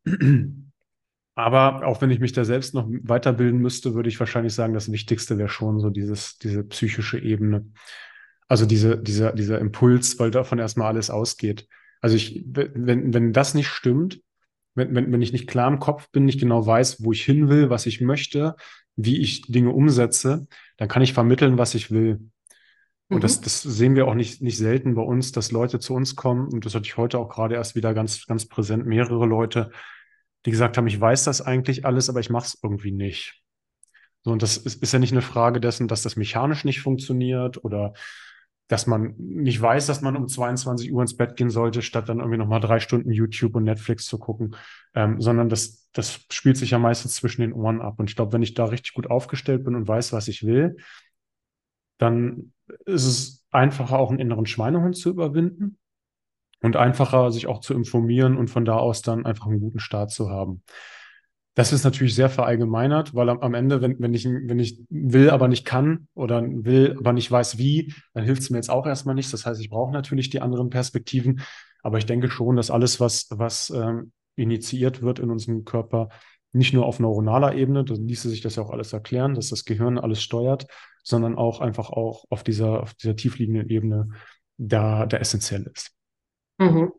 Aber auch wenn ich mich da selbst noch weiterbilden müsste, würde ich wahrscheinlich sagen, das Wichtigste wäre schon so dieses, diese psychische Ebene. Also diese, dieser, dieser Impuls, weil davon erstmal alles ausgeht. Also ich, wenn, wenn das nicht stimmt, wenn, wenn, wenn ich nicht klar im Kopf bin, nicht genau weiß, wo ich hin will, was ich möchte, wie ich Dinge umsetze, dann kann ich vermitteln, was ich will. Und mhm. das, das sehen wir auch nicht, nicht selten bei uns, dass Leute zu uns kommen, und das hatte ich heute auch gerade erst wieder ganz, ganz präsent, mehrere Leute, die gesagt haben, ich weiß das eigentlich alles, aber ich mache es irgendwie nicht. So, und das ist, ist ja nicht eine Frage dessen, dass das mechanisch nicht funktioniert oder dass man nicht weiß, dass man um 22 Uhr ins Bett gehen sollte, statt dann irgendwie nochmal drei Stunden YouTube und Netflix zu gucken, ähm, sondern das, das spielt sich ja meistens zwischen den Ohren ab. Und ich glaube, wenn ich da richtig gut aufgestellt bin und weiß, was ich will, dann ist es einfacher, auch einen inneren Schweinehund zu überwinden und einfacher, sich auch zu informieren und von da aus dann einfach einen guten Start zu haben. Das ist natürlich sehr verallgemeinert, weil am, Ende, wenn, wenn, ich, wenn ich will, aber nicht kann oder will, aber nicht weiß wie, dann hilft es mir jetzt auch erstmal nichts. Das heißt, ich brauche natürlich die anderen Perspektiven. Aber ich denke schon, dass alles, was, was ähm, initiiert wird in unserem Körper, nicht nur auf neuronaler Ebene, da ließe sich das ja auch alles erklären, dass das Gehirn alles steuert, sondern auch einfach auch auf dieser, auf dieser tiefliegenden Ebene da, da essentiell ist. Mhm.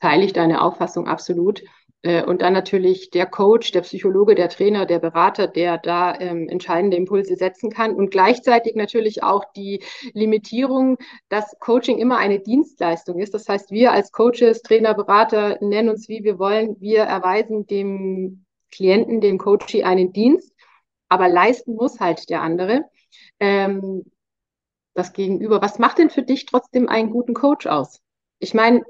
Teile ich deine Auffassung absolut. Äh, und dann natürlich der Coach, der Psychologe, der Trainer, der Berater, der da ähm, entscheidende Impulse setzen kann. Und gleichzeitig natürlich auch die Limitierung, dass Coaching immer eine Dienstleistung ist. Das heißt, wir als Coaches, Trainer, Berater nennen uns, wie wir wollen. Wir erweisen dem Klienten, dem Coachie einen Dienst, aber leisten muss halt der andere. Ähm, das Gegenüber. Was macht denn für dich trotzdem einen guten Coach aus? Ich meine,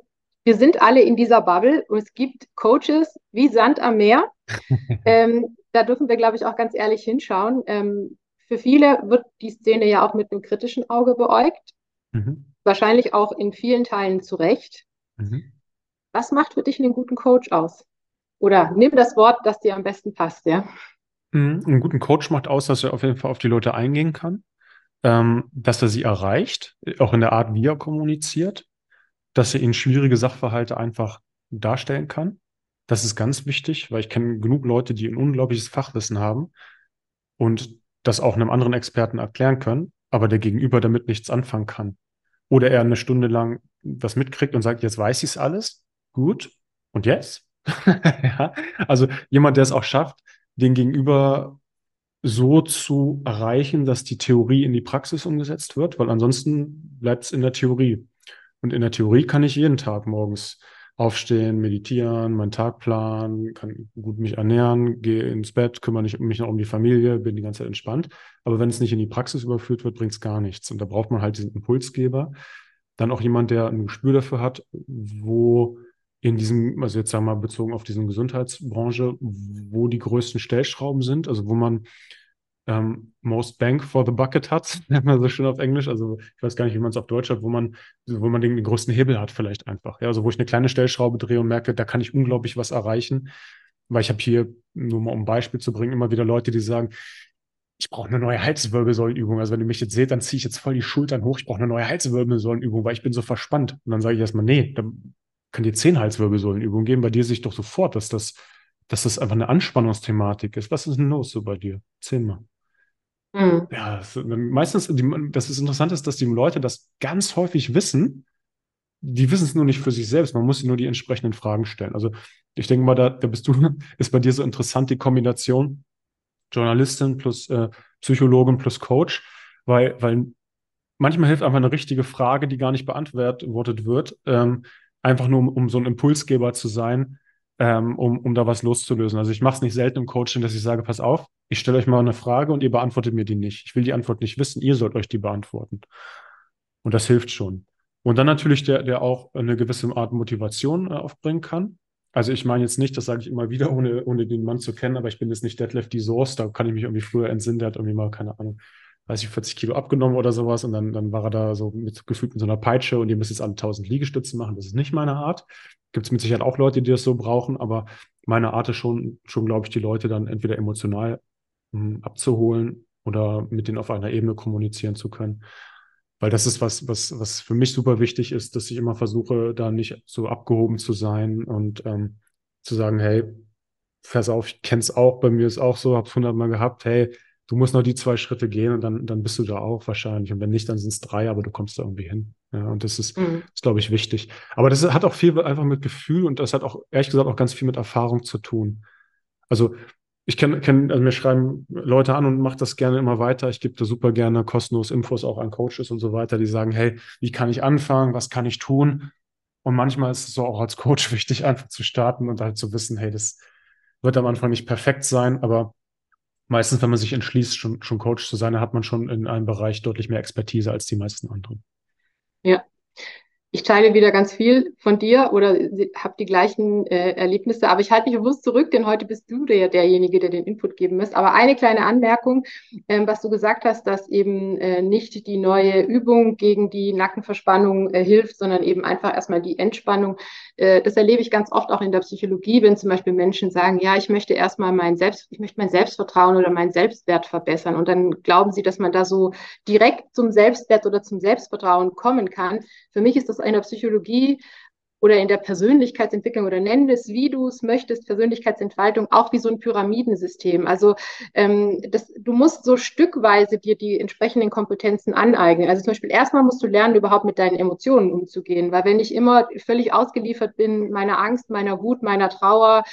wir sind alle in dieser Bubble und es gibt Coaches wie Sand am Meer. ähm, da dürfen wir, glaube ich, auch ganz ehrlich hinschauen. Ähm, für viele wird die Szene ja auch mit einem kritischen Auge beäugt. Mhm. Wahrscheinlich auch in vielen Teilen zu Recht. Mhm. Was macht für dich einen guten Coach aus? Oder nimm das Wort, das dir am besten passt, ja. Mhm. Einen guten Coach macht aus, dass er auf jeden Fall auf die Leute eingehen kann, ähm, dass er sie erreicht, auch in der Art, wie er kommuniziert, dass er ihnen schwierige Sachverhalte einfach darstellen kann. Das ist ganz wichtig, weil ich kenne genug Leute, die ein unglaubliches Fachwissen haben und das auch einem anderen Experten erklären können, aber der Gegenüber damit nichts anfangen kann. Oder er eine Stunde lang was mitkriegt und sagt, jetzt weiß ich es alles. Gut. Und jetzt? ja. Also jemand, der es auch schafft, den Gegenüber so zu erreichen, dass die Theorie in die Praxis umgesetzt wird, weil ansonsten bleibt es in der Theorie. Und in der Theorie kann ich jeden Tag morgens aufstehen, meditieren, meinen Tag planen, kann gut mich ernähren, gehe ins Bett, kümmere mich noch um die Familie, bin die ganze Zeit entspannt. Aber wenn es nicht in die Praxis überführt wird, bringt es gar nichts. Und da braucht man halt diesen Impulsgeber. Dann auch jemand, der ein Gespür dafür hat, wo in diesem, also jetzt sagen wir mal bezogen auf diesen Gesundheitsbranche, wo die größten Stellschrauben sind, also wo man ähm, most bang for the bucket hat, nennt man so schön auf Englisch. Also ich weiß gar nicht, wie man es auf Deutsch hat, wo man, wo man den, den größten Hebel hat vielleicht einfach. Ja, also wo ich eine kleine Stellschraube drehe und merke, da kann ich unglaublich was erreichen. Weil ich habe hier, nur mal um ein Beispiel zu bringen, immer wieder Leute, die sagen, ich brauche eine neue Halswirbelsäulenübung. Also wenn ihr mich jetzt seht, dann ziehe ich jetzt voll die Schultern hoch. Ich brauche eine neue Halswirbelsäulenübung, weil ich bin so verspannt. Und dann sage ich erstmal, nee, dann kann dir zehn Halswirbelsäulenübungen geben. Bei dir sehe ich doch sofort, dass das, dass das einfach eine Anspannungsthematik ist. Was ist denn los so bei dir? Zehn Mal. Mhm. Ja, das, meistens, die, das ist interessant ist, dass die Leute das ganz häufig wissen. Die wissen es nur nicht für sich selbst. Man muss nur die entsprechenden Fragen stellen. Also ich denke mal, da, da bist du, ist bei dir so interessant die Kombination Journalistin plus äh, Psychologin plus Coach, weil, weil manchmal hilft einfach eine richtige Frage, die gar nicht beantwortet wird, ähm, einfach nur um, um so ein Impulsgeber zu sein, ähm, um, um da was loszulösen. Also ich mache es nicht selten im Coaching, dass ich sage, pass auf, ich stelle euch mal eine Frage und ihr beantwortet mir die nicht. Ich will die Antwort nicht wissen, ihr sollt euch die beantworten. Und das hilft schon. Und dann natürlich der, der auch eine gewisse Art Motivation äh, aufbringen kann. Also ich meine jetzt nicht, das sage ich immer wieder, ohne, ohne den Mann zu kennen, aber ich bin jetzt nicht Deadlift die Source, da kann ich mich irgendwie früher entsinnen, der hat irgendwie mal, keine Ahnung, 30, 40 Kilo abgenommen oder sowas und dann, dann war er da so mit, gefühlt mit so einer Peitsche und ihr müsst jetzt alle 1000 Liegestützen machen. Das ist nicht meine Art. Gibt es mit Sicherheit auch Leute, die das so brauchen, aber meine Art ist schon, schon glaube ich, die Leute dann entweder emotional mh, hm, abzuholen oder mit denen auf einer Ebene kommunizieren zu können. Weil das ist was, was, was für mich super wichtig ist, dass ich immer versuche, da nicht so abgehoben zu sein und ähm, zu sagen, hey, pass auf, ich kenn's auch, bei mir ist auch so, hab's hundertmal gehabt, hey, du musst noch die zwei Schritte gehen und dann, dann bist du da auch wahrscheinlich. Und wenn nicht, dann sind es drei, aber du kommst da irgendwie hin. Ja, und das ist, mhm. ist glaube ich, wichtig. Aber das hat auch viel einfach mit Gefühl und das hat auch, ehrlich gesagt, auch ganz viel mit Erfahrung zu tun. Also ich kenne, kenn, also mir schreiben Leute an und mache das gerne immer weiter. Ich gebe da super gerne kostenlos Infos auch an Coaches und so weiter, die sagen, hey, wie kann ich anfangen? Was kann ich tun? Und manchmal ist es so auch als Coach wichtig, einfach zu starten und halt zu wissen, hey, das wird am Anfang nicht perfekt sein, aber meistens, wenn man sich entschließt, schon, schon Coach zu sein, dann hat man schon in einem Bereich deutlich mehr Expertise als die meisten anderen. Ja, ich teile wieder ganz viel von dir oder habe die gleichen äh, Erlebnisse, aber ich halte mich bewusst zurück, denn heute bist du der, derjenige, der den Input geben muss. Aber eine kleine Anmerkung, ähm, was du gesagt hast, dass eben äh, nicht die neue Übung gegen die Nackenverspannung äh, hilft, sondern eben einfach erstmal die Entspannung. Äh, das erlebe ich ganz oft auch in der Psychologie, wenn zum Beispiel Menschen sagen, ja, ich möchte erstmal mein Selbst, ich möchte mein Selbstvertrauen oder mein Selbstwert verbessern. Und dann glauben sie, dass man da so direkt zum Selbstwert oder zum Selbstvertrauen kommen kann. Für mich ist das in der Psychologie oder in der Persönlichkeitsentwicklung oder nennen es, wie du es möchtest, Persönlichkeitsentfaltung, auch wie so ein Pyramidensystem. Also ähm, das, du musst so stückweise dir die entsprechenden Kompetenzen aneignen. Also zum Beispiel erstmal musst du lernen, überhaupt mit deinen Emotionen umzugehen, weil wenn ich immer völlig ausgeliefert bin meiner Angst, meiner Wut, meiner Trauer,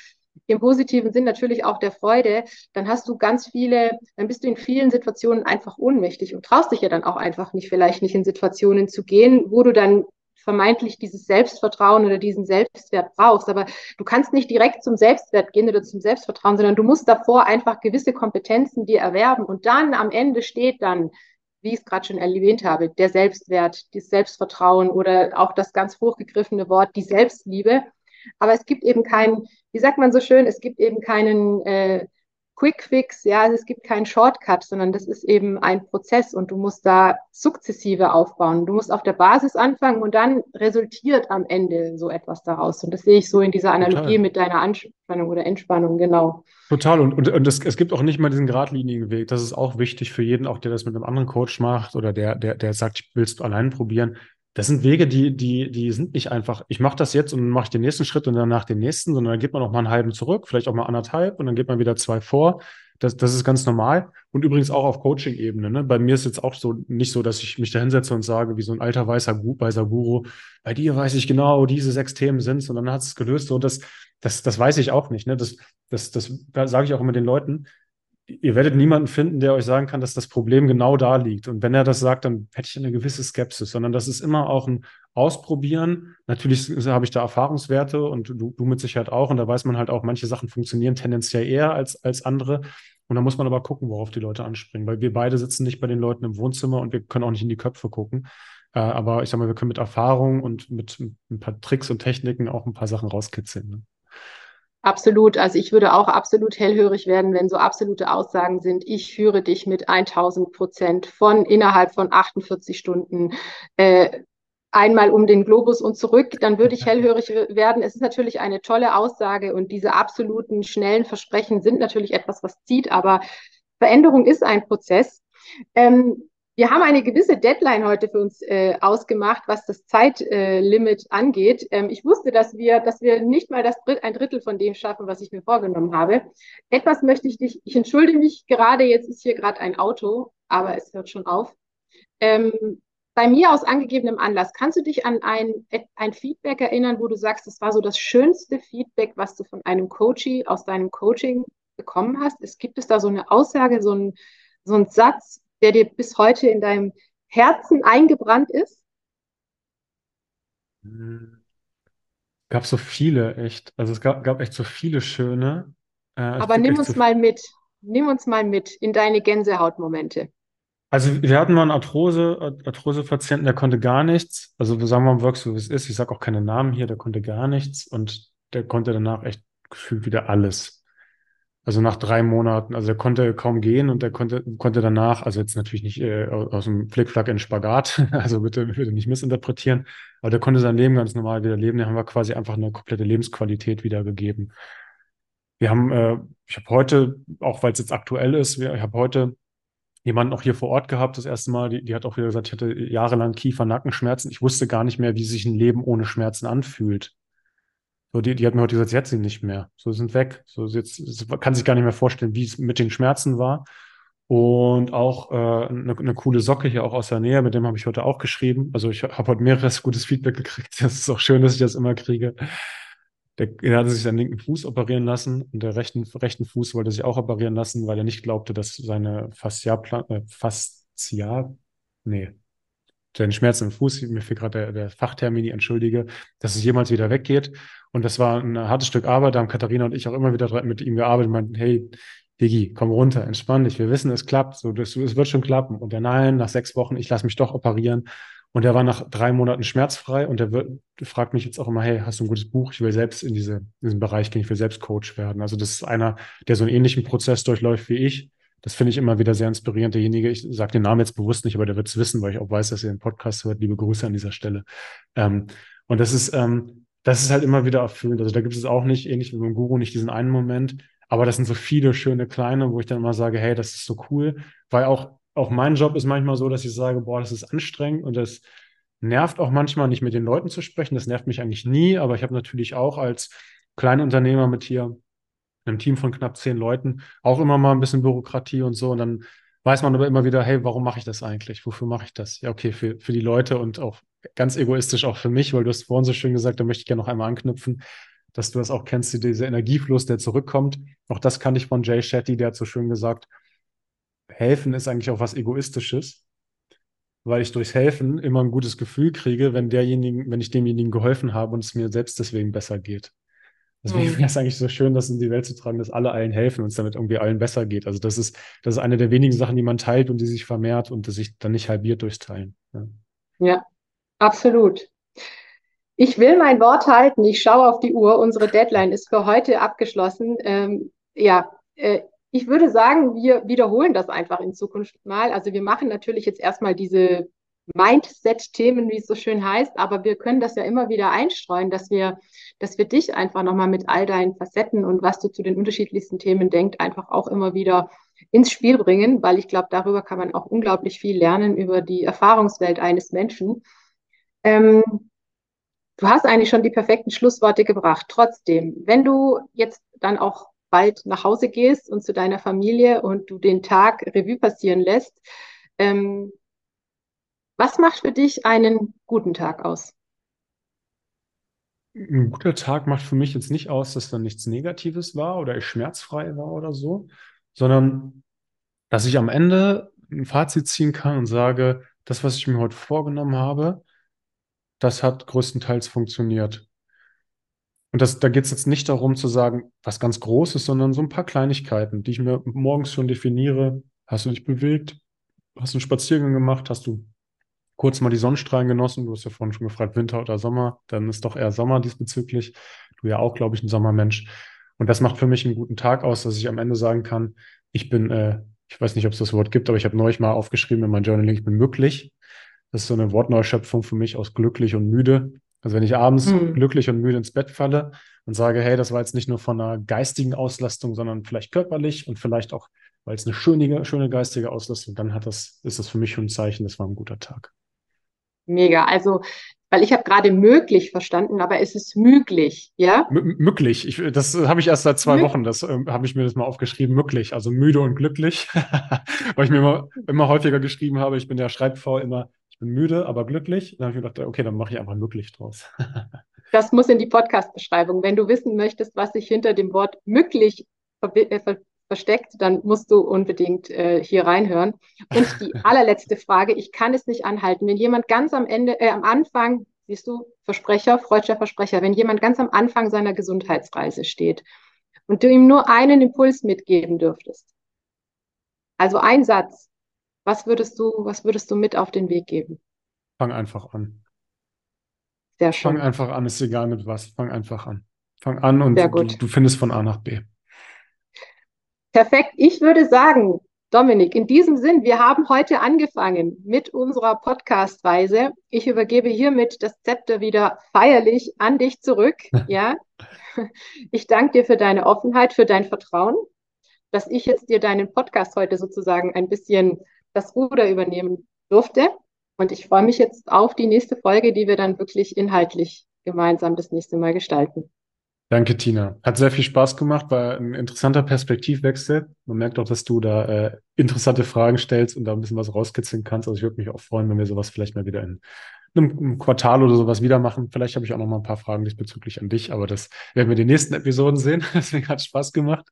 im positiven Sinn natürlich auch der Freude, dann hast du ganz viele, dann bist du in vielen Situationen einfach ohnmächtig und traust dich ja dann auch einfach nicht, vielleicht nicht in Situationen zu gehen, wo du dann vermeintlich dieses Selbstvertrauen oder diesen Selbstwert brauchst. Aber du kannst nicht direkt zum Selbstwert gehen oder zum Selbstvertrauen, sondern du musst davor einfach gewisse Kompetenzen dir erwerben und dann am Ende steht dann, wie ich es gerade schon erwähnt habe, der Selbstwert, das Selbstvertrauen oder auch das ganz hochgegriffene Wort, die Selbstliebe. Aber es gibt eben keinen, wie sagt man so schön, es gibt eben keinen äh, Quick Fix, ja, also es gibt keinen Shortcut, sondern das ist eben ein Prozess und du musst da sukzessive aufbauen. Du musst auf der Basis anfangen und dann resultiert am Ende so etwas daraus. Und das sehe ich so in dieser Analogie Total. mit deiner Anspannung oder Entspannung, genau. Total. Und, und, und es, es gibt auch nicht mal diesen geradlinigen Weg. Das ist auch wichtig für jeden, auch der das mit einem anderen Coach macht oder der, der, der sagt, ich will es allein probieren das sind Wege, die, die, die sind nicht einfach, ich mache das jetzt und dann mache ich den nächsten Schritt und danach den nächsten, sondern dann geht man auch mal einen halben zurück, vielleicht auch mal anderthalb und dann geht man wieder zwei vor. Das, das ist ganz normal. Und übrigens auch auf Coaching-Ebene. Ne? Bei mir ist jetzt auch so nicht so, dass ich mich da hinsetze und sage, wie so ein alter weißer, weißer Guru, bei dir weiß ich genau, diese sechs Themen sind und dann hat es gelöst. So, das, das, das weiß ich auch nicht. Ne? Das, das, das, da sage ich auch immer den Leuten, ihr werdet niemanden finden, der euch sagen kann, dass das Problem genau da liegt. Und wenn er das sagt, dann hätte ich eine gewisse Skepsis, sondern das ist immer auch ein Ausprobieren. Natürlich habe ich da Erfahrungswerte und du, du mit Sicherheit auch. Und da weiß man halt auch, manche Sachen funktionieren tendenziell eher als, als andere. Und da muss man aber gucken, worauf die Leute anspringen, weil wir beide sitzen nicht bei den Leuten im Wohnzimmer und wir können auch nicht in die Köpfe gucken. Äh, aber ich sag mal, wir können mit Erfahrung und mit ein paar Tricks und Techniken auch ein paar Sachen rauskitzeln. Ne? Absolut. Also ich würde auch absolut hellhörig werden, wenn so absolute Aussagen sind, ich führe dich mit 1000 Prozent von innerhalb von 48 Stunden äh, einmal um den Globus und zurück, dann würde ich hellhörig werden. Es ist natürlich eine tolle Aussage und diese absoluten schnellen Versprechen sind natürlich etwas, was zieht, aber Veränderung ist ein Prozess. Ähm, wir haben eine gewisse Deadline heute für uns äh, ausgemacht, was das Zeitlimit äh, angeht. Ähm, ich wusste, dass wir, dass wir nicht mal das Dritt, ein Drittel von dem schaffen, was ich mir vorgenommen habe. Etwas möchte ich dich, ich entschuldige mich gerade, jetzt ist hier gerade ein Auto, aber es hört schon auf. Ähm, bei mir aus angegebenem Anlass, kannst du dich an ein, ein Feedback erinnern, wo du sagst, das war so das schönste Feedback, was du von einem Coachie aus deinem Coaching bekommen hast? Es gibt es da so eine Aussage, so ein, so ein Satz, der dir bis heute in deinem Herzen eingebrannt ist? Gab so viele, echt. Also es gab, gab echt so viele schöne. Äh, Aber nimm uns so mal mit. Nimm uns mal mit in deine Gänsehautmomente. Also wir hatten mal einen Arthrose, Arthrose-Patienten, der konnte gar nichts. Also wir sagen mal im so wie es ist. Ich sage auch keine Namen hier, der konnte gar nichts und der konnte danach echt gefühlt wieder alles. Also nach drei Monaten, also er konnte kaum gehen und er konnte, konnte danach, also jetzt natürlich nicht äh, aus dem Flickflack in Spagat, also bitte, bitte nicht missinterpretieren, aber der konnte sein Leben ganz normal wieder leben. Da haben wir quasi einfach eine komplette Lebensqualität wiedergegeben. Wir haben, äh, ich habe heute, auch weil es jetzt aktuell ist, wir, ich habe heute jemanden auch hier vor Ort gehabt, das erste Mal, die, die hat auch wieder gesagt, ich hatte jahrelang Kiefer-Nackenschmerzen. Ich wusste gar nicht mehr, wie sich ein Leben ohne Schmerzen anfühlt. So, die, die hat mir heute gesagt, sie hat sie nicht mehr. So, sind weg. So, jetzt, kann sich gar nicht mehr vorstellen, wie es mit den Schmerzen war. Und auch äh, eine, eine coole Socke hier auch aus der Nähe, mit dem habe ich heute auch geschrieben. Also ich habe heute mehreres gutes Feedback gekriegt. Das ist auch schön, dass ich das immer kriege. Der, der hatte sich seinen linken Fuß operieren lassen und der rechten, rechten Fuß wollte sich auch operieren lassen, weil er nicht glaubte, dass seine Fascia, äh, Fascia, nee, seine Schmerzen im Fuß, mir fehlt gerade der, der Fachtermini, entschuldige, dass es jemals wieder weggeht. Und das war ein hartes Stück Arbeit. Da haben Katharina und ich auch immer wieder mit ihm gearbeitet meinten, hey, Digi, komm runter, entspann dich. Wir wissen, es klappt. So, das, es wird schon klappen. Und der Nein, nach sechs Wochen, ich lasse mich doch operieren. Und er war nach drei Monaten schmerzfrei und er fragt mich jetzt auch immer, hey, hast du ein gutes Buch? Ich will selbst in diese, in diesen Bereich gehen, ich will selbst Coach werden. Also das ist einer, der so einen ähnlichen Prozess durchläuft wie ich. Das finde ich immer wieder sehr inspirierend. Derjenige, ich sage den Namen jetzt bewusst nicht, aber der wird es wissen, weil ich auch weiß, dass er den Podcast hört. Liebe Grüße an dieser Stelle. Ähm, und das ist, ähm, das ist halt immer wieder erfüllend. Also da gibt es auch nicht, ähnlich wie beim Guru, nicht diesen einen Moment. Aber das sind so viele schöne kleine, wo ich dann immer sage, hey, das ist so cool. Weil auch, auch mein Job ist manchmal so, dass ich sage, boah, das ist anstrengend und das nervt auch manchmal nicht mit den Leuten zu sprechen. Das nervt mich eigentlich nie. Aber ich habe natürlich auch als Kleinunternehmer mit hier einem Team von knapp zehn Leuten auch immer mal ein bisschen Bürokratie und so. Und dann weiß man aber immer wieder, hey, warum mache ich das eigentlich? Wofür mache ich das? Ja, okay, für, für die Leute und auch ganz egoistisch auch für mich, weil du hast vorhin so schön gesagt, da möchte ich gerne noch einmal anknüpfen, dass du das auch kennst, dieser Energiefluss, der zurückkommt. Auch das kann ich von Jay Shetty, der hat so schön gesagt, helfen ist eigentlich auch was Egoistisches, weil ich durchs Helfen immer ein gutes Gefühl kriege, wenn derjenigen, wenn ich demjenigen geholfen habe und es mir selbst deswegen besser geht. Deswegen mhm. wäre es eigentlich so schön, das in die Welt zu tragen, dass alle allen helfen und es damit irgendwie allen besser geht. Also das ist, das ist eine der wenigen Sachen, die man teilt und die sich vermehrt und die sich dann nicht halbiert durchs Teilen. Ja, ja absolut. Ich will mein Wort halten. Ich schaue auf die Uhr. Unsere Deadline ist für heute abgeschlossen. Ähm, ja, äh, ich würde sagen, wir wiederholen das einfach in Zukunft mal. Also wir machen natürlich jetzt erstmal diese Mindset-Themen, wie es so schön heißt, aber wir können das ja immer wieder einstreuen, dass wir, dass wir dich einfach nochmal mit all deinen Facetten und was du zu den unterschiedlichsten Themen denkst, einfach auch immer wieder ins Spiel bringen, weil ich glaube, darüber kann man auch unglaublich viel lernen über die Erfahrungswelt eines Menschen. Ähm, du hast eigentlich schon die perfekten Schlussworte gebracht. Trotzdem, wenn du jetzt dann auch bald nach Hause gehst und zu deiner Familie und du den Tag Revue passieren lässt, ähm, was macht für dich einen guten Tag aus? Ein guter Tag macht für mich jetzt nicht aus, dass da nichts Negatives war oder ich schmerzfrei war oder so, sondern dass ich am Ende ein Fazit ziehen kann und sage, das, was ich mir heute vorgenommen habe, das hat größtenteils funktioniert. Und das, da geht es jetzt nicht darum zu sagen, was ganz Großes, sondern so ein paar Kleinigkeiten, die ich mir morgens schon definiere. Hast du dich bewegt? Hast du einen Spaziergang gemacht? Hast du kurz mal die Sonnenstrahlen genossen. Du hast ja vorhin schon gefragt, Winter oder Sommer. Dann ist doch eher Sommer diesbezüglich. Du ja auch, glaube ich, ein Sommermensch. Und das macht für mich einen guten Tag aus, dass ich am Ende sagen kann, ich bin, äh, ich weiß nicht, ob es das Wort gibt, aber ich habe neulich mal aufgeschrieben in meinem Journaling, ich bin möglich. Das ist so eine Wortneuschöpfung für mich aus glücklich und müde. Also wenn ich abends mhm. glücklich und müde ins Bett falle und sage, hey, das war jetzt nicht nur von einer geistigen Auslastung, sondern vielleicht körperlich und vielleicht auch, weil es eine schöne, schöne geistige Auslastung, dann hat das, ist das für mich schon ein Zeichen, das war ein guter Tag. Mega. Also weil ich habe gerade möglich verstanden, aber es ist möglich, ja? M möglich. Ich, das habe ich erst seit zwei Mö Wochen. Das äh, habe ich mir das mal aufgeschrieben. Möglich. Also müde und glücklich. Weil ich mir immer, immer häufiger geschrieben habe, ich bin ja schreibfaul immer, ich bin müde, aber glücklich. Dann habe ich mir gedacht, okay, dann mache ich einfach möglich draus. das muss in die Podcast-Beschreibung. Wenn du wissen möchtest, was sich hinter dem Wort möglich äh, versteckt, dann musst du unbedingt äh, hier reinhören. Und die allerletzte Frage, ich kann es nicht anhalten. Wenn jemand ganz am Ende, äh, am Anfang, siehst du, Versprecher, freudscher Versprecher, wenn jemand ganz am Anfang seiner Gesundheitsreise steht und du ihm nur einen Impuls mitgeben dürftest, also ein Satz, was würdest du, was würdest du mit auf den Weg geben? Fang einfach an. Sehr schön. Fang einfach an, ist egal mit was. Fang einfach an. Fang an und du, du findest von A nach B. Perfekt. Ich würde sagen, Dominik, in diesem Sinn, wir haben heute angefangen mit unserer Podcast-Reise. Ich übergebe hiermit das Zepter wieder feierlich an dich zurück. Ja. Ich danke dir für deine Offenheit, für dein Vertrauen, dass ich jetzt dir deinen Podcast heute sozusagen ein bisschen das Ruder übernehmen durfte. Und ich freue mich jetzt auf die nächste Folge, die wir dann wirklich inhaltlich gemeinsam das nächste Mal gestalten. Danke, Tina. Hat sehr viel Spaß gemacht, war ein interessanter Perspektivwechsel. Man merkt auch, dass du da äh, interessante Fragen stellst und da ein bisschen was rauskitzeln kannst. Also ich würde mich auch freuen, wenn wir sowas vielleicht mal wieder in einem Quartal oder sowas wieder machen. Vielleicht habe ich auch noch mal ein paar Fragen diesbezüglich an dich, aber das werden wir in den nächsten Episoden sehen. Deswegen hat es Spaß gemacht.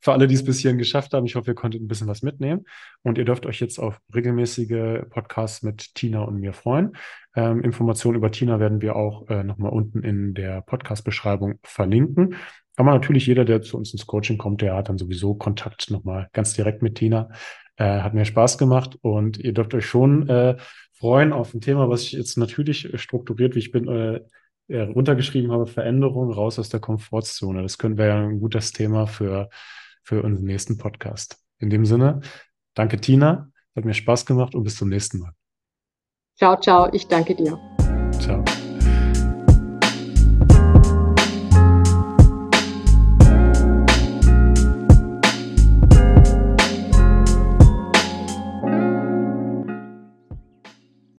Für alle, die es bis hierhin geschafft haben, ich hoffe, ihr konntet ein bisschen was mitnehmen. Und ihr dürft euch jetzt auf regelmäßige Podcasts mit Tina und mir freuen. Ähm, Informationen über Tina werden wir auch äh, nochmal unten in der Podcast-Beschreibung verlinken. Aber natürlich jeder, der zu uns ins Coaching kommt, der hat dann sowieso Kontakt nochmal ganz direkt mit Tina. Äh, hat mir Spaß gemacht und ihr dürft euch schon äh, freuen auf ein Thema, was ich jetzt natürlich strukturiert, wie ich bin, äh, runtergeschrieben habe, Veränderung raus aus der Komfortzone. Das könnte wäre ja ein gutes Thema für, für unseren nächsten Podcast. In dem Sinne, danke Tina, hat mir Spaß gemacht und bis zum nächsten Mal. Ciao, ciao, ich danke dir.